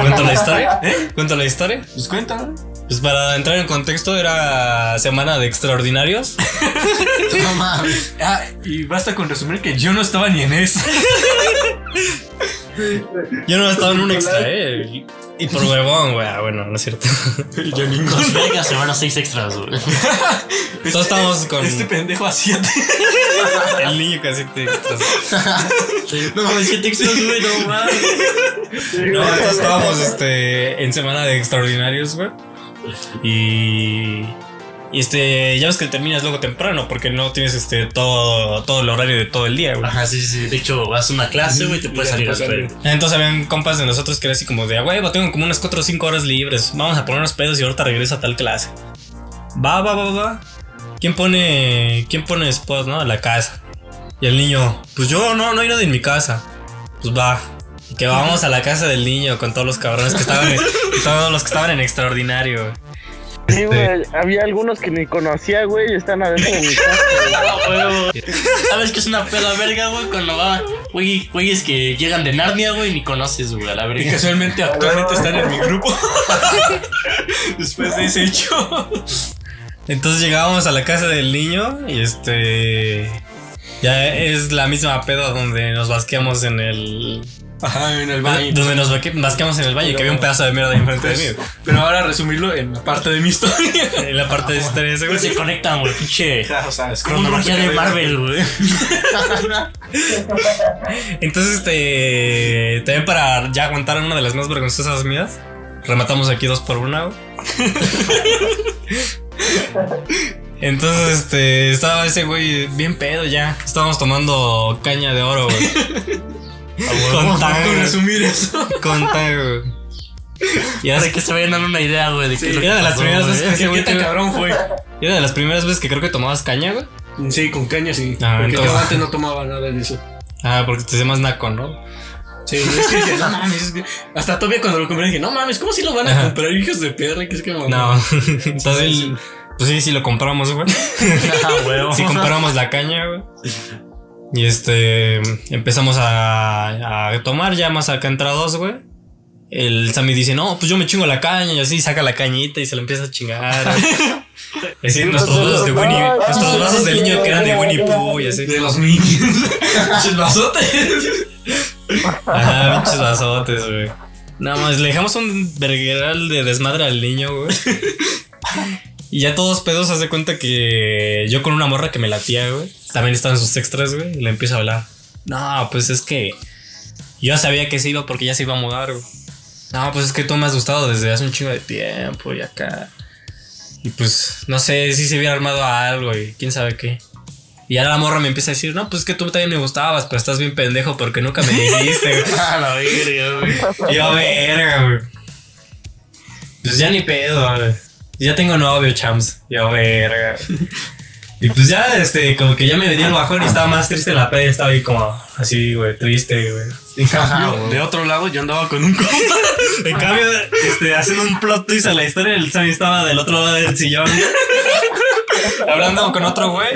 ¿Cuento la historia? ¿Cuento la historia? Pues cuéntame. Pues para entrar en contexto, era semana de extraordinarios. *laughs* No mames. Ah, y basta con resumir que yo no estaba ni en eso. Yo no estaba en un extra, eh. Y- por huevón, güey. Ah, bueno, no es cierto. *laughs* yo ningún. Las Vegas semana seis extras, güey. *laughs* Todos estábamos con Este pendejo hacía. *laughs* el niño casi te extras. No mames, siete extras, güey, no mames. No, todos estábamos este, en semana de extraordinarios, güey. Y. Y este, ya ves que terminas luego temprano porque no tienes este todo, todo el horario de todo el día, güey. Ajá, sí, sí. De hecho, vas a una clase, güey, te puedes salir al pues, pedo. Entonces habían compas de nosotros que era así como de, "A huevo, tengo como unas 4 o 5 horas libres. Vamos a ponernos pedos y ahorita regreso a tal clase. Va, va, va, va. ¿Quién pone, quién pone después, no? A la casa. Y el niño, pues yo no, no hay nadie en mi casa. Pues va. Y que vamos a la casa del niño con todos los cabrones que estaban en, *laughs* todos los que estaban en extraordinario. güey. Sí, güey. Había algunos que ni conocía, güey, y están adentro de mi casa. *laughs* güey. ¿Sabes qué es una peda verga, güey? Cuando va, güey, güeyes que llegan de Narnia, güey, ni conoces, güey, a la Y verga. casualmente actualmente están en mi grupo. *laughs* Después de ese hecho. Entonces llegábamos a la casa del niño y este. Ya es la misma peda donde nos basqueamos en el. Ajá, en el baño. Donde nos basqueamos en el baño, que había un pedazo de mierda ahí enfrente de mí. Pero ahora resumirlo *laughs* en la parte de mi historia. En la parte de historia güey. se conectan, güey, pinche. *laughs* o sea, es Cronología de Marvel, güey. *laughs* Entonces, este. También para ya aguantar una de las más vergonzosas mías, rematamos aquí dos por una, güey. Entonces, este, estaba ese güey bien pedo ya. Estábamos tomando caña de oro, güey. Con tang, Con güey. resumir eso. Con tang, güey. *laughs* Y Para que se vayan dando una idea, güey, de qué que era de las primeras güey. veces que ¿Qué, qué tan cabrón fue? Era de las primeras veces que creo que tomabas caña, güey. Sí, con caña sí. Ah, porque entonces- yo antes no tomaba nada de eso. Ah, porque te más naco, ¿no? Sí, es que dije, no mames. es que- Hasta todavía cuando lo compré dije, no mames, ¿cómo si lo van a Ajá. comprar, hijos de perra? Que es que mamá. No. Entonces, *laughs* el- pues sí, sí lo compramos, güey. *laughs* Ah, huevo. Sí compramos la caña, güey. Y este, empezamos a, a tomar ya más acá entra dos, güey. El Sammy dice, no, pues yo me chingo la caña y así saca la cañita y se lo empieza a chingar. *laughs* Así nuestros vasos de Winnie, nuestros vasos del niño que eran de Winnie Pooh y así. De los Minions. Pinches *laughs* vasotes. Ajá, pinches vasotes, güey. Nada más, le dejamos un vergueral de desmadre al niño, güey. Y ya todos pedos, haz de cuenta que yo con una morra que me latía, güey. También estaban sus extras, güey. Y le empiezo a hablar. No, pues es que yo sabía que se iba porque ya se iba a mudar, güey. No, pues es que tú me has gustado desde hace un chingo de tiempo y acá. Y pues, no sé si se hubiera armado algo y quién sabe qué. Y ya la morra me empieza a decir, no, pues es que tú también me gustabas, pero estás bien pendejo porque nunca me dijiste. güey". *laughs* A la verga, güey. Yo, verga, güey. Pues ya ni pedo, güey. Ya tengo novio, chams. Yo, verga. Y pues ya, este, como que ya me venía el bajón y estaba más triste la peda. Estaba ahí como así, güey, triste, güey. De otro lado, yo andaba con un compa. *laughs* En cambio, este, haciendo un plot twist a la historia, el Sammy estaba del otro lado del sillón. *laughs* hablando con otro güey.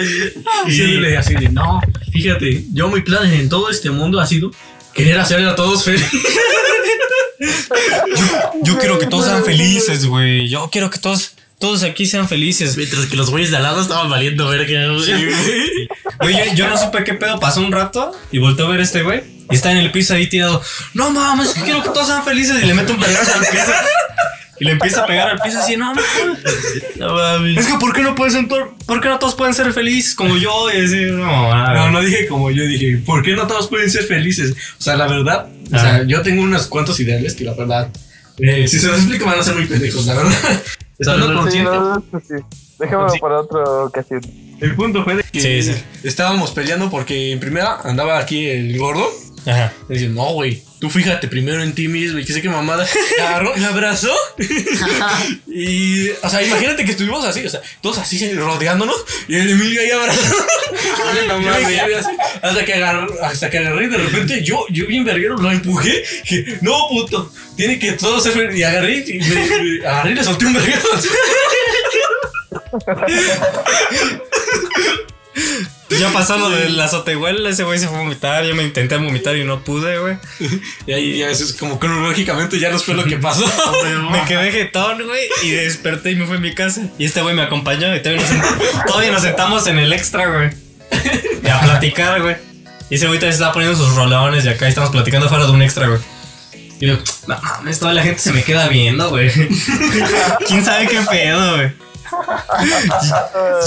Y yo le así de, no, fíjate, yo mi plan en todo este mundo ha sido querer hacer a todos felices. *laughs* Yo quiero que todos sean felices, güey. Yo quiero que todos, todos aquí sean felices. Mientras que los güeyes de al lado estaban valiendo verga, güey. Güey, yo, yo no supe qué pedo. Pasó un rato y volteé a ver a este güey. Y está en el piso ahí tirado. No mames, que quiero que todos sean felices. Y le meto un pedazo al piso. Y le empieza a pegar al piso así, no mames. No mames. Es que ¿por qué no pueden ser, por qué no todos pueden ser felices como yo? Y así, no, mames. No, no dije como yo dije, ¿por qué no todos pueden ser felices? O sea, la verdad, o sea, yo tengo unos cuantos ideales que la verdad, eh, si se los explico van a ser muy pendejos, la verdad. Estando Sí, consciente. no, no, sí. Déjame Sí. para otra ocasión. El punto fue de que Sí, sí. estábamos peleando porque en primera andaba aquí el gordo. Ajá. Me dice, no, güey, tú fíjate primero en ti mismo y que sé qué mamada. Me agarró, me abrazó. *laughs* y, o sea, imagínate que estuvimos así, o sea, todos así rodeándonos y el Emilio ahí abrazado. Hasta que agarró, hasta que agarré y de repente yo, yo bien verguero lo empujé. Que, no, puto, tiene que todo ser feliz". Y agarré y, me- me- agarré y le solté un verguero. *laughs* Ya pasó lo de la azotehuela, ese güey se fue a vomitar. Yo me intenté vomitar y no pude, güey. *laughs* Y ahí ya eso es como cronológicamente ya nos fue lo que pasó. *laughs* Me quedé jetón, güey, y desperté y me fui a mi casa. Y este güey me acompañó y todavía nos, sent- todavía nos sentamos en el extra, güey. Y a platicar, güey. Y ese güey todavía se estaba poniendo sus rolones y acá estamos platicando fuera de un extra, güey. Y yo, no mames, toda la gente se me queda viendo, güey. *laughs* ¿Quién sabe qué pedo, güey?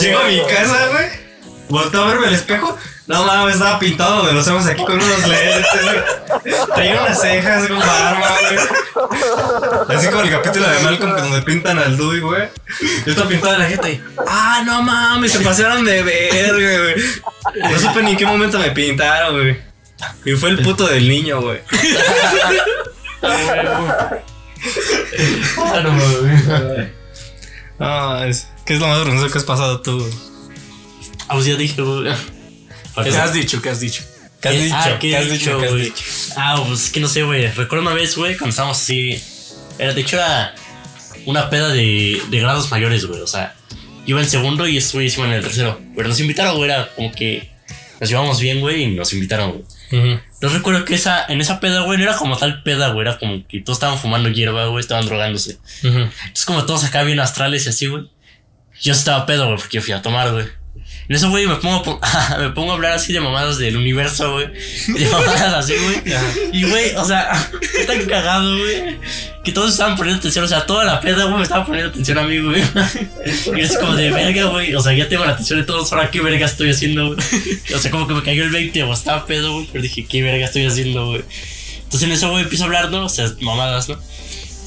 Llego a mi casa, güey. Volteo a verme al espejo. No mames, estaba pintado de los ojos aquí con unos lentes, güey. Traía unas cejas con barba, güey. Así como el capítulo de Malcolm que donde pintan al Dewey, güey. Yo estaba pintado de la jeta y. ¡Ah, no mames! Se pasaron de verga, güey. No supe ni en qué momento me pintaron, güey. Y fue el puto del niño, güey. Ah, no. Ah, es. ¿Qué es lo más vergonzoso que has pasado tú? güey? Ah, pues ya dije, güey. ¿Qué has dicho? ¿Qué has dicho? ¿Qué has Eh, dicho? ah, ¿Qué has dicho? ¿Qué has güey? dicho? Ah, pues es que no sé, güey. Recuerdo una vez, güey, cuando estábamos así. Era, de hecho, era una peda de, de grados mayores, güey. O sea, iba en segundo y güeyes iban en el tercero. Pero nos invitaron, güey. Era como que nos llevamos bien, güey, y nos invitaron, güey. Ujú. Yo recuerdo que esa, en esa peda, güey, no era como tal peda, güey. Era como que todos estaban fumando hierba, güey, estaban drogándose. Ujú. Entonces, como todos acá bien astrales y así, güey. Yo estaba pedo, güey, porque fui a tomar, güey. En eso, güey, me pongo, a *laughs* me pongo a hablar así de mamadas del universo, güey. De mamadas así, güey. *laughs* Y, güey, o sea, *laughs* tan cagado, güey. Que todos estaban poniendo atención. O sea, toda la peda, güey, me estaba poniendo atención a mí, güey. Y es como de verga, güey. O sea, ya tengo la atención de todos. Ahora, ¿qué verga estoy haciendo, güey? O sea, como que me cayó el 20 o estaba pedo, güey. Pero dije, ¿qué verga estoy haciendo, güey? Entonces en eso, güey, empiezo a hablar, ¿no? O sea, mamadas, ¿no?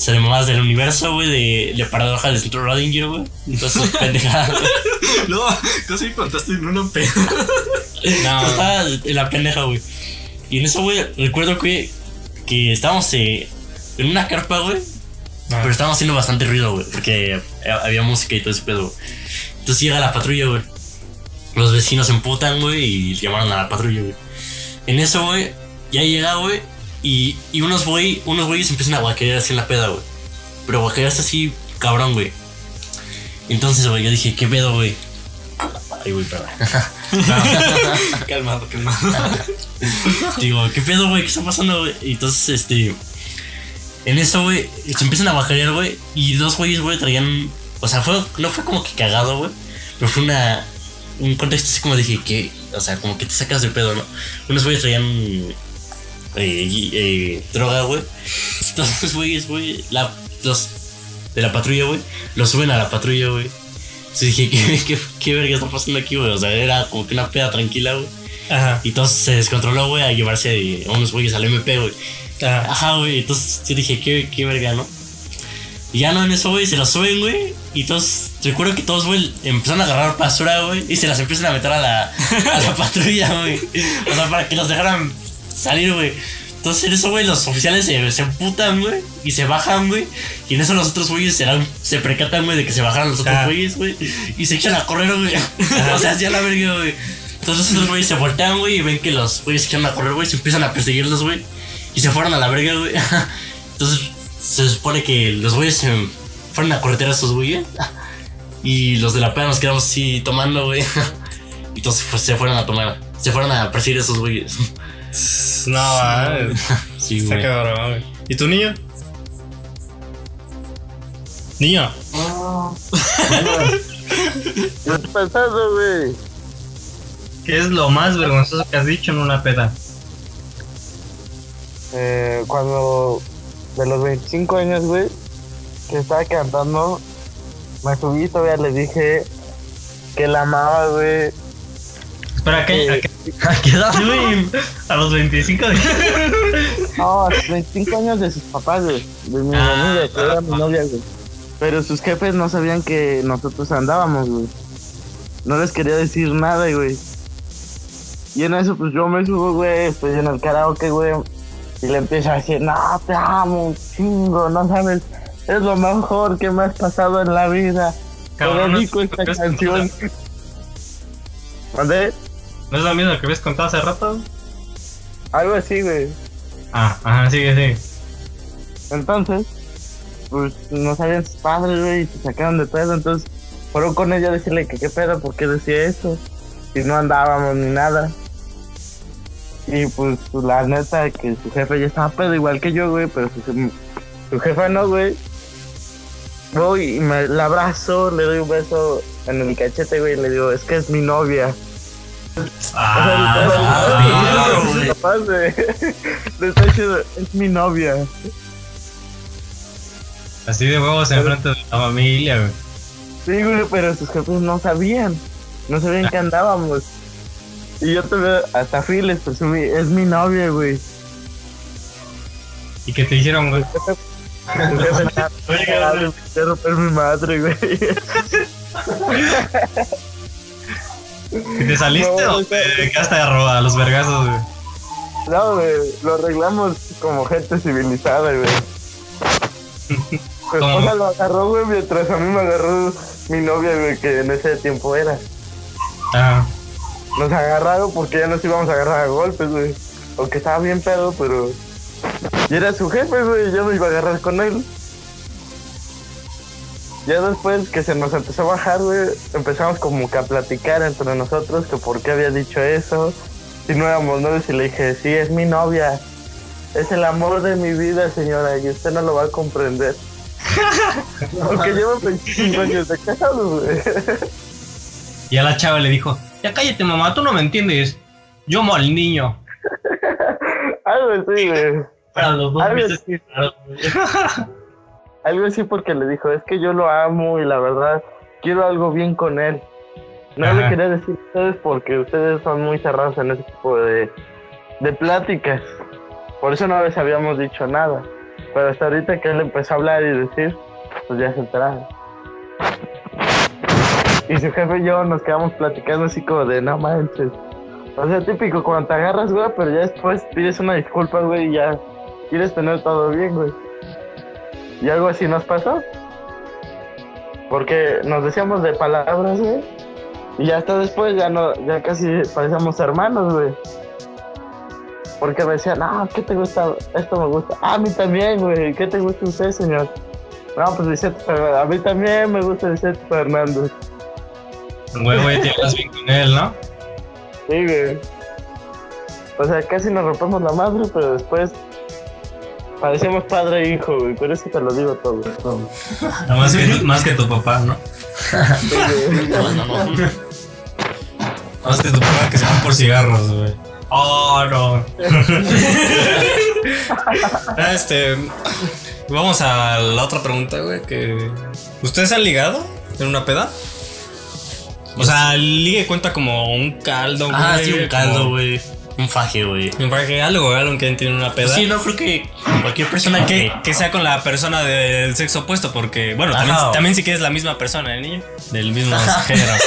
O sea, de mamadas del universo, güey, de, de paradoja del centro Rodinger, güey. Entonces, *laughs* pendejadas, güey. No, casi contaste en una peda. *laughs* No. Estaba en la pendeja, güey. Y en eso, güey, recuerdo que, que estábamos eh, en una carpa, güey. Pero estábamos haciendo bastante ruido, güey. Porque había música y todo ese pedo, güey. Entonces llega la patrulla, güey. Los vecinos se emputan, güey, y llamaron a la patrulla, güey. En eso, güey, ya llega, güey. Y, y unos güey, unos güeyes empiezan a guaquear así en la peda, güey. Pero guaquearse así, cabrón, güey. Entonces, güey, yo dije, ¿qué pedo, güey? Ay, güey, perdón. *laughs* calmado, calmado. *laughs* Digo, ¿qué pedo, güey? ¿Qué está pasando, güey? Y entonces, este. En eso, güey, se empiezan a bajar, güey. Y dos güeyes, güey, traían. O sea, fue, no fue como que cagado, güey. Pero fue una. Un contexto así como dije que. O sea, como que te sacas de pedo, ¿no? Unos güeyes traían. Eh, eh, droga, güey. Entonces, güeyes, güey. La, los de la patrulla, güey. Los suben a la patrulla, güey. Entonces dije, ¿qué, *laughs* qué, qué verga está pasando aquí, güey? O sea, era como que una peda tranquila, güey. Ajá. Y entonces se descontroló, güey, a llevarse a unos güeyes al MP, güey. Ajá. Güey. Entonces yo dije, qué, qué verga, ¿no? Y ya no en eso, güey, se lo suben, güey. Y entonces Recuerdo que todos, güey, empezaron a agarrar basura, güey, y se las empiezan a meter a la, a la *laughs* patrulla, güey. O sea, para que los dejaran salir, güey. Entonces en eso, güey, los oficiales se, se emputan, güey, y se bajan, güey. Y en eso los otros güeyes se, se percatan, güey, de que se bajaron los otros Ah. güeyes, güey. Y se echan a correr, güey. *laughs* o sea, hacia la verga, güey. Entonces los otros güeyes se voltean, güey, y ven que los güeyes se echan a correr, güey, se empiezan a perseguirlos, güey. Y se fueron a la verga, güey. *laughs* Entonces se supone que los güeyes se fueron a corretear a esos güeyes. *laughs* Y los de la peda nos quedamos así tomando, güey. Y entonces pues, se fueron a tomar. Se fueron a perseguir a esos güeyes. No, ah, *laughs* Sí, está güey. cabrón, güey. ¿Y tu niño? Niño. *laughs* ¿Qué está pasando, güey? ¿Qué es lo más vergonzoso que has dicho en una peda? Eh, cuando de los 25 años, güey, que estaba cantando, me subí y todavía le dije que la amaba, güey. Espera, ¿a qué, Eh, a qué, a qué edad, *laughs* güey? A los 25 de... No, a sus 25 años de sus papás, güey. De mi Ah, que era mi ah, novia, güey. Pero sus jefes no sabían que nosotros andábamos, güey. No les quería decir nada, güey. Y en eso, pues yo me subo, güey, estoy en el karaoke, güey. Y le empiezo a decir, no, te amo, un chingo, no sabes. Es lo mejor que me has pasado en la vida. Cabrón, ¿no- esta canción. ¿Dónde? ¿No es lo mismo que habías contado hace rato? Algo así, güey. Ah, ajá, sigue, sigue. Entonces, pues no sabían sus padres, güey, y se sacaron de pedo. Entonces, fueron con ella a decirle que qué pedo, por qué decía eso. Si no andábamos ni nada. Y pues, pues, la neta, que su jefe ya estaba pedo igual que yo, güey, pero su, su jefa no, güey. Voy y me la abrazo, le doy un beso en el cachete, güey, y le digo, es que es mi novia. Ah, güey. chido, es mi novia. Así de huevos enfrente de la familia, güey. Sí, güey, pero sus jefes no sabían. No sabían que andábamos. Y yo te veo, hasta Phil les presumí, es mi novia, güey. ¿Y qué te hicieron, güey? *laughs* Romper mi madre, güey. *laughs* ¿Y te saliste No, o te dedicaste a robar a los vergazos, güey? No, güey, lo arreglamos como gente civilizada, güey. ¿Cómo? esposa lo agarró, güey, mientras a mí me agarró mi novia, güey, que en ese tiempo era. Ah, Nos agarraron porque ya nos íbamos a agarrar a golpes, güey. Aunque estaba bien pedo, pero. Y era su jefe, güey, y yo me iba a agarrar con él. Ya después que se nos empezó a bajar, güey, empezamos como que a platicar entre nosotros que por qué había dicho eso. Si no éramos novios y le dije, sí, es mi novia. Es el amor de mi vida, señora, y usted no lo va a comprender. *laughs* Aunque llevo 25 años de casado, güey. y a la chava le dijo, ya cállate mamá, tú no me entiendes. Yo amo al niño. *laughs* Algo así, güey. Para los dos Algo. *laughs* Algo así porque le dijo, es que yo lo amo y la verdad quiero algo bien con él. No Ajá. le quería decir a ustedes porque ustedes son muy cerrados en ese tipo de, de pláticas. Por eso no les habíamos dicho nada. Pero hasta ahorita que él empezó a hablar y decir, pues ya se enteraron. Y su jefe y yo nos quedamos platicando así como de no manches. O sea, típico cuando te agarras, güey, pero ya después pides una disculpa, güey, y ya quieres tener todo bien, güey. Y algo así nos pasó. Porque nos decíamos de palabras, güey. Y ya hasta después ya no, ya casi parecíamos hermanos, güey. Porque me decían, ah, ¿qué te gusta? Esto me gusta. Ah, a mí también, güey. ¿Qué te gusta usted, señor? No, pues Vicente Fernández. A mí también me gusta Vicente Fernández. Güey, güey, te llevas bien con él, ¿no? Sí, güey. O sea, casi nos rompemos la madre, pero después parecíamos padre e hijo, güey. Por eso te lo digo todo. todo. No, más, que tu, más que tu papá, ¿no? No, no, no. Más que tu papá que se va por cigarros, güey. Oh, no. *laughs* Ah, este. Vamos a la otra pregunta, güey. Que. ¿Ustedes han ligado en una peda? O sea, ligue cuenta como un caldo, güey. Ah, sí, un caldo, como- güey. Un faje, güey. Me parece que algo, algo que tiene una peda. Sí, no creo que cualquier persona que, que. sea con la persona del sexo opuesto, porque, bueno, también, también sí que es la misma persona, el niño, del mismo género. *laughs*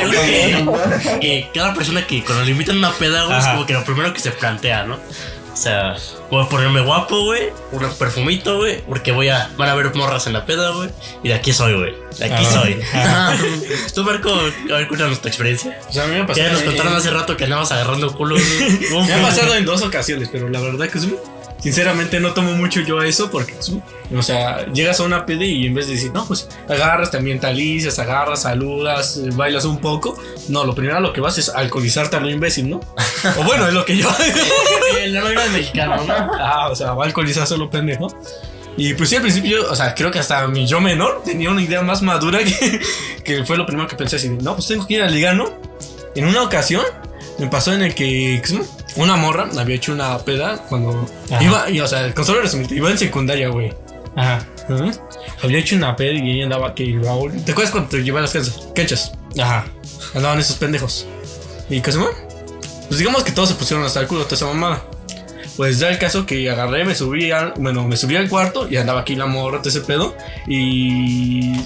Que, que cada persona que cuando le invitan a una peda, güey, es como que lo primero que se plantea, ¿no? O sea, voy a ponerme guapo, güey, un perfumito, güey, porque voy a, van a ver morras en la peda, güey, y de aquí soy, güey, de aquí Ah, soy. ajá. *laughs* Tú, Marco, a ver, cuéntanos tu experiencia. O sea, a mí me pasó. Ya nos contaron hace rato que andabas agarrando culo. güey. Me ha pasado en dos ocasiones, pero la verdad que sí, sinceramente no tomo mucho yo a eso porque, sí, o sea, llegas a una peda y en vez de decir, no, pues agarras, te ambientalizas, agarras, saludas, bailas un poco. No, lo primero lo que vas es alcoholizarte a lo imbécil, ¿no? *laughs* O bueno, es lo que yo El de mexicano, ¿no? Ah, o sea, va a alcoholizarse a lo pendejo. Y pues sí, al principio, o sea, creo que hasta mi yo menor tenía una idea más madura que, que fue lo primero que pensé así de, no, pues tengo que ir a ligar, ¿no? En una ocasión me pasó en el que una morra había hecho una peda cuando Ajá. iba, y, o sea, con solo iba en secundaria, güey. Ajá. Había hecho una peda y ella andaba que Raúl. ¿Te acuerdas cuando te llevé a las canchas? Ajá. Andaban esos pendejos. ¿Y qué se? Pues digamos que todos se pusieron hasta el culo toda esa mamada. Pues da el caso que agarré, me subí al, bueno, me subí al cuarto y andaba aquí la morra, todo ese pedo. Y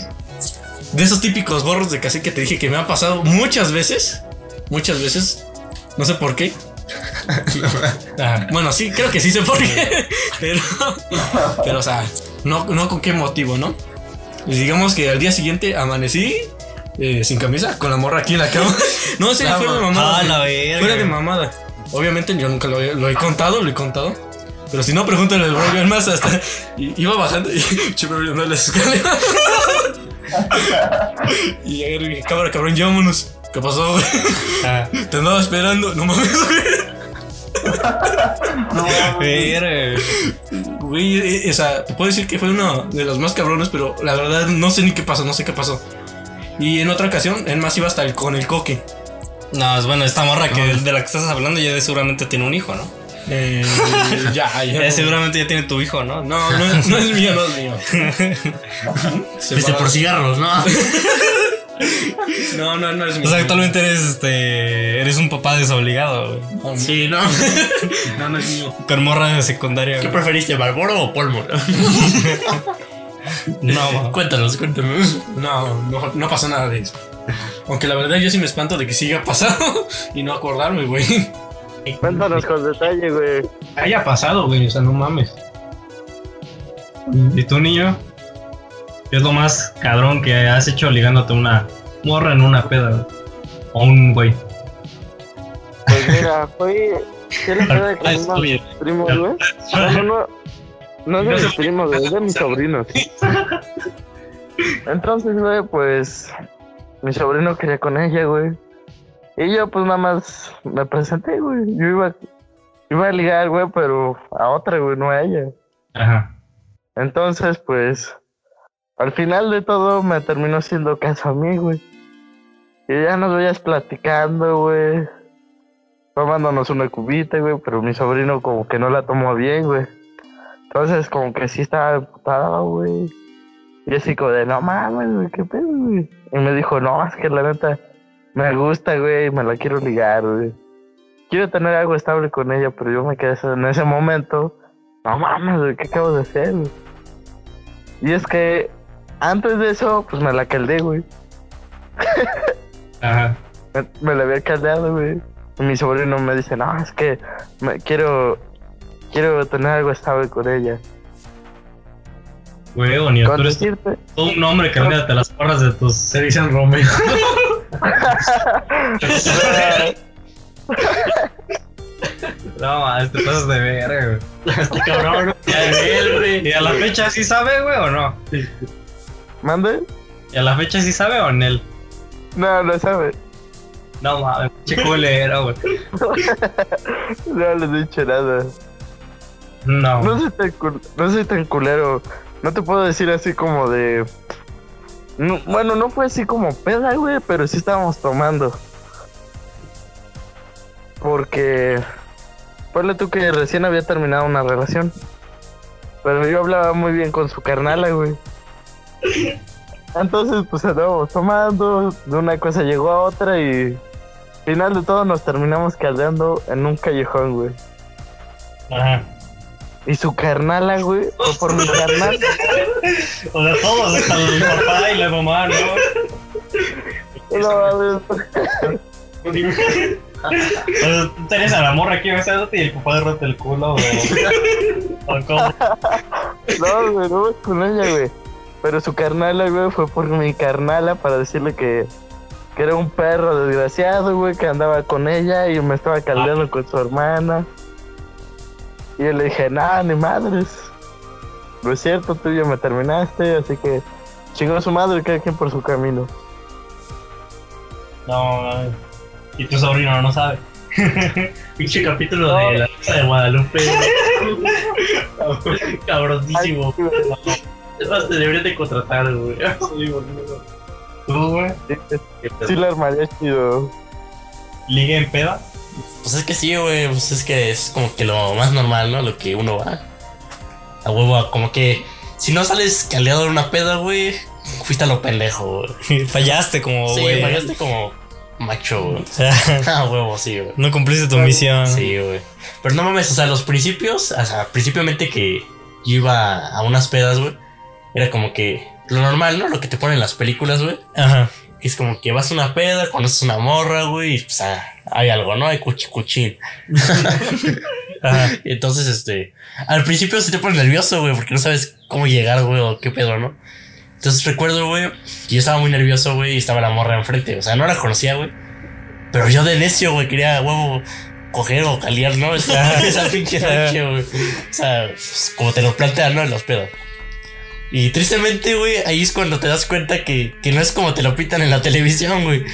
de esos típicos borros de cassette que te dije que me han pasado muchas veces. Muchas veces. No sé por qué. *laughs* Ah, bueno, sí, creo que sí sé por qué. *laughs* Pero, pero o sea, no, no con qué motivo, ¿no? Y digamos que al día siguiente amanecí eh, sin camisa, con la morra aquí en la cama. *laughs* No sé, fuera de mamada. Ah, la verga. Fuera de mamada. Obviamente yo nunca lo he, lo he contado, lo he contado. Pero si no, pregúntale al es más, hasta iba bajando y me iba las escaleras. y dije, cámara, cabrón, llámonos. ¿Qué pasó, güey? Ah, *laughs* Te andaba esperando, no mames, güey. verga. Güey, eh, o sea, te puedo decir que fue uno de los más cabrones, pero la verdad no sé ni qué pasó, no sé qué pasó. Y en otra ocasión, él más iba hasta el, con el coque. No, es bueno, esta morra que, de la que estás hablando ya seguramente tiene un hijo, ¿no? Eh, ya, ya. *laughs* Ya seguramente ya tiene tu hijo, ¿no? No, no, es- no es mío, no es mío. *laughs* Se Viste por cigarros, ¿no? No, no, no es mío. O sea, actualmente eres este. Eres un papá desobligado, güey. Sí, ¿no? *laughs* No, no es mío. Con morra de secundaria, ¿Qué güey. preferiste, Marlboro o Polmo? *laughs* No. Cuéntanos, cuéntanos. No, no, no pasó nada de eso. Aunque la verdad yo sí me espanto de que siga pasando *laughs* y no acordarme, güey. Cuéntanos con detalle, güey. haya pasado, güey. O sea, no mames. ¿Y tú, niño? ¿Qué es lo más cabrón que has hecho ligándote a una morra en una peda? güey? O un güey. Pues mira, fue. ¿Qué le queda con Ah, unos bien. primos, güey? No, no, no. No es de mis *laughs* primos, güey, es de mis sobrinos. Entonces, güey, pues. Mi sobrino quería con ella, güey. Y yo, pues nada más me presenté, güey. Yo iba. Iba a ligar, güey, pero a otra, güey, no a ella. Ajá. Entonces, pues, al final de todo me terminó siendo caso a mí, güey. Y ya nos veías platicando, güey. Tomándonos una cubita, güey, pero mi sobrino como que no la tomó bien, güey. Entonces, como que sí estaba emputado, güey. Y así como de, no mames, güey, qué pedo, güey. Y me dijo, no, es que la neta me gusta, güey, me la quiero ligar, güey. Quiero tener algo estable con ella, pero yo me quedé en ese momento. No mames, güey, ¿qué acabo de hacer? Y es que antes de eso, pues me la caldé, güey. Ajá. Me, me la había caldeado, güey. Y mi sobrino me dice, no, es que me, quiero, quiero tener algo estable con ella. Güey, bonito. Tú eres decirte, todo un hombre que olvídate las porras de tus. Se dicen Romeo. *laughs* No, mames, te pasas de verga, güey. Este cabrón. ¿Y a la fecha sí sabe, güey, o no? ¿Mande? ¿Y a la fecha sí sabe o en él? No, no sabe. No mames, pinche culero, güey. *laughs* No le he dicho nada. No. No soy tan, cul- no soy tan culero. No te puedo decir así como de... No, bueno, no fue así como peda, güey, pero sí estábamos tomando. Porque... Ponle tú que recién había terminado una relación. Pero yo hablaba muy bien con su carnala, güey. Entonces, pues andábamos tomando, de una cosa llegó a otra y... Final de todo nos terminamos caldeando en un callejón, güey. Ajá. Y su carnala, güey, fue por mi carnal. O sea, todos, hasta el papá y la mamá, ¿no? No, mames. Pero tú tenés a la morra aquí besándote y el papá derrote el culo, o. ¿O cómo? *laughs* No, güey, no con ella, güey. Pero su carnala, güey, fue por mi carnala para decirle que, que era un perro desgraciado, güey, que andaba con ella y me estaba caldeando con su hermana. Y yo le dije, nada, ni madres. No es cierto, tú ya me terminaste, así que chingó a su madre, cada quien por su camino. No. Y tu sobrino no sabe. *laughs* Pinche capítulo de la Rosa de Guadalupe. *laughs* Cabronísimo. Ay, güey, Es más, te deberían de contratar, güey. *laughs* ¿Tú, güey? Sí, la armaría chido. ¿Liga en peda? Pues es que sí, güey. Pues es que es como que lo más normal, ¿no? Lo que uno va. A huevo, como que si no sales caldeado en una peda, güey, fuiste a lo pendejo, güey. *laughs* Fallaste como, Sí, güey. fallaste como macho, güey. O sea, *laughs* A huevo, sí, güey. no cumpliste tu misión. Sí, güey. Pero no mames, o sea, los principios, o sea, principalmente que yo iba a unas pedas, güey, era como que lo normal, ¿no? Lo que te ponen en las películas, güey. Ajá. Que es como que vas a una peda, conoces una morra, güey, y pues ah, hay algo, ¿no? Hay cuchi cuchín. *laughs* Ajá. *laughs* Entonces, este, al principio sí te pones nervioso, güey, porque no sabes cómo llegar, güey, o qué pedo, ¿no? Entonces recuerdo, güey, que yo estaba muy nervioso, güey, y estaba la morra enfrente. O sea, no la conocía, güey. Pero yo de necio, güey, quería, huevo, coger o caliar, ¿no? *laughs* Esa, esa pinche noche, güey. O sea, pues, como te lo plantean, ¿no? En los pedos. Y tristemente, güey, ahí es cuando te das cuenta que, que no es como te lo pintan en la televisión, güey.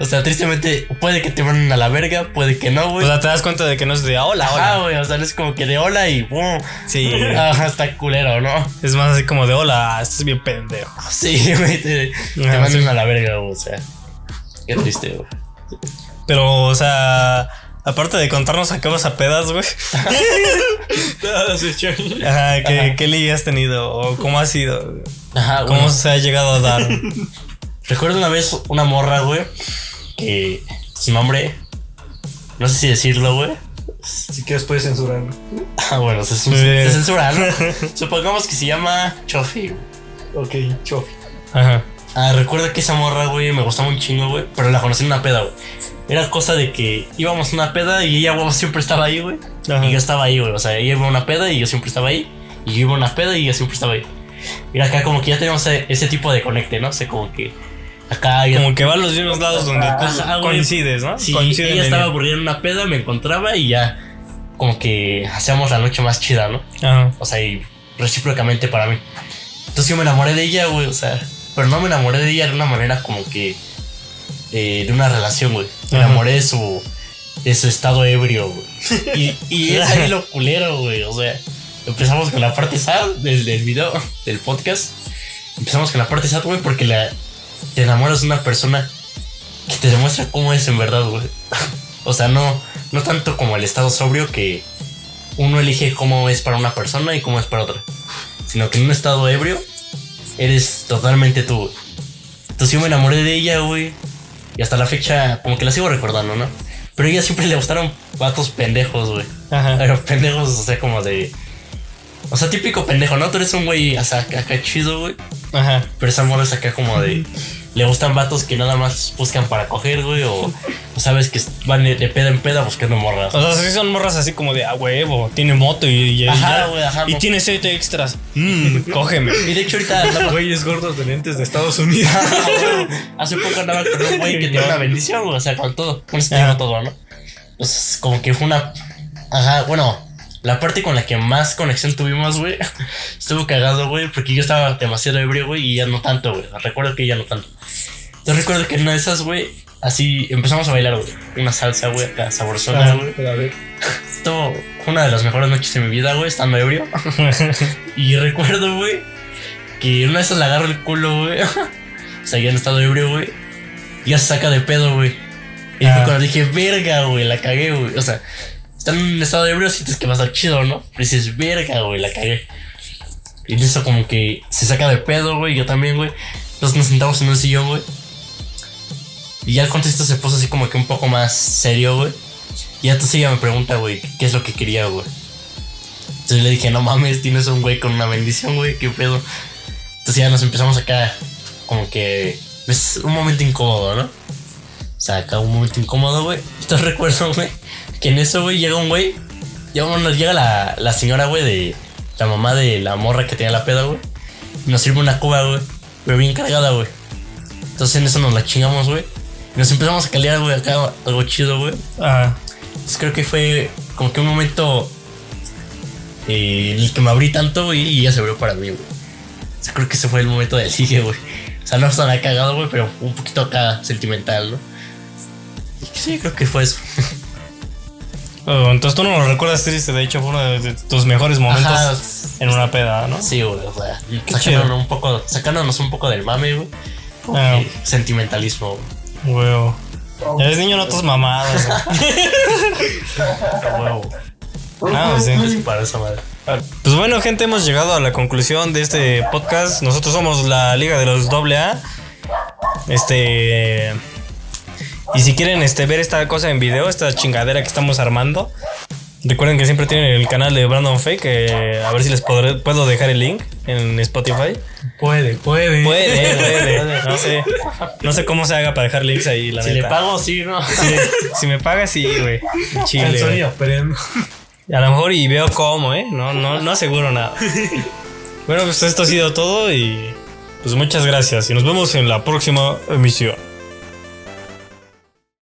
O sea, tristemente, puede que te manden a la verga, puede que no, O güey. sea, te das cuenta de que no es de hola, Ajá, hola. güey, o sea, no es como que de hola y ¡pum! Sí. *laughs* Ajá, está culero, ¿no? Es más así como de hola, estás bien pendejo. Sí, *laughs* güey, te, te mandan a la verga, güey, o sea. Qué triste, güey. Pero, o sea, aparte de contarnos a qué vas a pedas, güey. *laughs* Ajá, ¿qué, ¿qué liga has tenido? ¿O cómo ha sido? Ajá, ¿Cómo bueno, se ha llegado a dar? *laughs* recuerdo una vez una morra, güey, que su nombre, no sé si decirlo, güey. Si quieres puedes censurarlo. Ah, bueno, se, se censura, ¿no? *laughs* Supongamos que se llama Chofi. Ok, chofi. Ajá. Ah, recuerdo que esa morra, güey, me gustaba un chingo, güey, pero la conocí en una peda, güey. Era cosa de que íbamos a una peda y ella, güey, siempre estaba ahí, güey. Ajá. Y yo estaba ahí, güey. O sea, ella iba a una peda y yo siempre estaba ahí. Y yo iba a una peda y yo siempre estaba ahí. Y acá como que ya tenemos ese, ese tipo de conecte, ¿no? O sea, como que acá ya... Como que va a los mismos lados donde tú Ajá, coincides, ¿no? Sí, Coinciden ella estaba aburrida en una peda, me encontraba y ya como que hacíamos la noche más chida, ¿no? Ajá. O sea, y recíprocamente para mí. Entonces yo me enamoré de ella, güey, o sea, pero no me enamoré de ella de una manera como que eh, de una relación, güey. Me enamoré de su de su estado ebrio, güey. Y, y es ahí lo culero, güey, o sea, empezamos con la parte sad del, del video, del podcast. Empezamos con la parte sad, güey, porque la, te enamoras de una persona que te demuestra cómo es en verdad, güey. O sea, no, no tanto como el estado sobrio que uno elige cómo es para una persona y cómo es para otra. Sino que en un estado ebrio eres totalmente tú. Entonces yo me enamoré de ella, güey. Y hasta la fecha, como que la sigo recordando, ¿no? Pero a ella siempre le gustaron vatos pendejos, güey. Ajá. Pero pendejos, o sea, como de. O sea, típico pendejo, ¿no? Tú eres un güey o sea, acá, acá chido, güey. Ajá. Pero esa morra es acá como de. Le gustan vatos que nada más buscan para coger, güey. O, o sabes que van de, de peda en peda buscando morras. O sea, sí son morras así como de, ah, huevo, tiene moto y, y, Ajá, ya- güey, ajá, y tiene siete extras. Mmm, *laughs* cógeme. Y de hecho, ahorita andaba. *laughs* Güeyes gordos de lentes de Estados Unidos. *laughs* Hace poco andaba con un güey que tiene una bendición, güey. O sea, con todo. Con todo, ¿no? Entonces, como que fue una. Ajá, bueno. La parte con la que más conexión tuvimos, güey, *laughs* estuvo cagado, güey, porque yo estaba demasiado ebrio, güey, y ella no tanto, güey. Recuerdo que ella no tanto. Entonces recuerdo que en una de esas, güey, así empezamos a bailar, güey. Una salsa, güey, acá sabrosona, güey. Pero a ver. *laughs* Esto fue una de las mejores noches de mi vida, güey, estando ebrio. *laughs* y recuerdo, güey, que en una de esas le agarro el culo, güey. o sea, ya en estado ebrio, güey. Ya se saca de pedo, güey. Y fue Ah. cuando dije, verga, güey, la cagué, güey. O sea, estás en un estado ebrio, sientes que va a estar chido, ¿no? Pero dices, verga, güey, la cagué. Y eso como que se saca de pedo, güey, yo también, güey. Entonces nos sentamos en un sillón, güey. Y ya el contexto se puso así como que un poco más serio, güey. Y entonces ella me pregunta, güey, qué es lo que quería, güey. Entonces le dije, no mames, tienes un güey con una bendición, güey, qué pedo. Entonces ya nos empezamos acá, como que es un momento incómodo, ¿no? O sea, acá un momento incómodo, güey. *laughs* Entonces recuerdo, güey, que en eso, güey, llega un güey. Llega, bueno, llega la, la señora, güey, de la mamá de la morra que tenía la peda, güey. Y nos sirve una cuba, güey. Pero bien cargada, güey. Entonces en eso nos la chingamos, güey. Y nos empezamos a calear, güey, acá algo chido, güey. Ah, Entonces creo que fue como que un momento eh, en el que me abrí tanto, güey, y ya se abrió para mí, güey. O sea, creo que ese fue el momento del sigue, güey. O sea, no estaba cagado, güey, pero un poquito acá sentimental, ¿no? Y sí, creo que fue eso. *laughs* oh, entonces tú no lo recuerdas triste, de hecho fue uno de, de tus mejores momentos Ajá, en una peda, ¿no? Sí, güey, o sea, sacándonos un, poco, sacándonos un poco del mame, güey. Ah. que sentimentalismo, güey. Ya ves, niño, no tus mamadas. *laughs* A huevo. Ah, sí. Es para esa madre. Pues bueno, gente, hemos llegado a la conclusión de este podcast. Nosotros somos la Liga de los AA. Este. Y si quieren este, ver esta cosa en video, esta chingadera que estamos armando, recuerden que siempre tienen el canal de Brandon Fake. que a ver si les podré- puedo dejar el link en Spotify. Puede, puede. Puede, puede. *laughs* No sé. No sé cómo se haga para dejar links ahí, la Si le pago, sí, ¿no? Sí, si me pagas, sí, güey. Chile. El güey. sonido, pero A lo mejor y veo cómo, ¿eh? No, no, no aseguro nada. Bueno, pues esto ha sido todo y pues muchas gracias y nos vemos en la próxima emisión.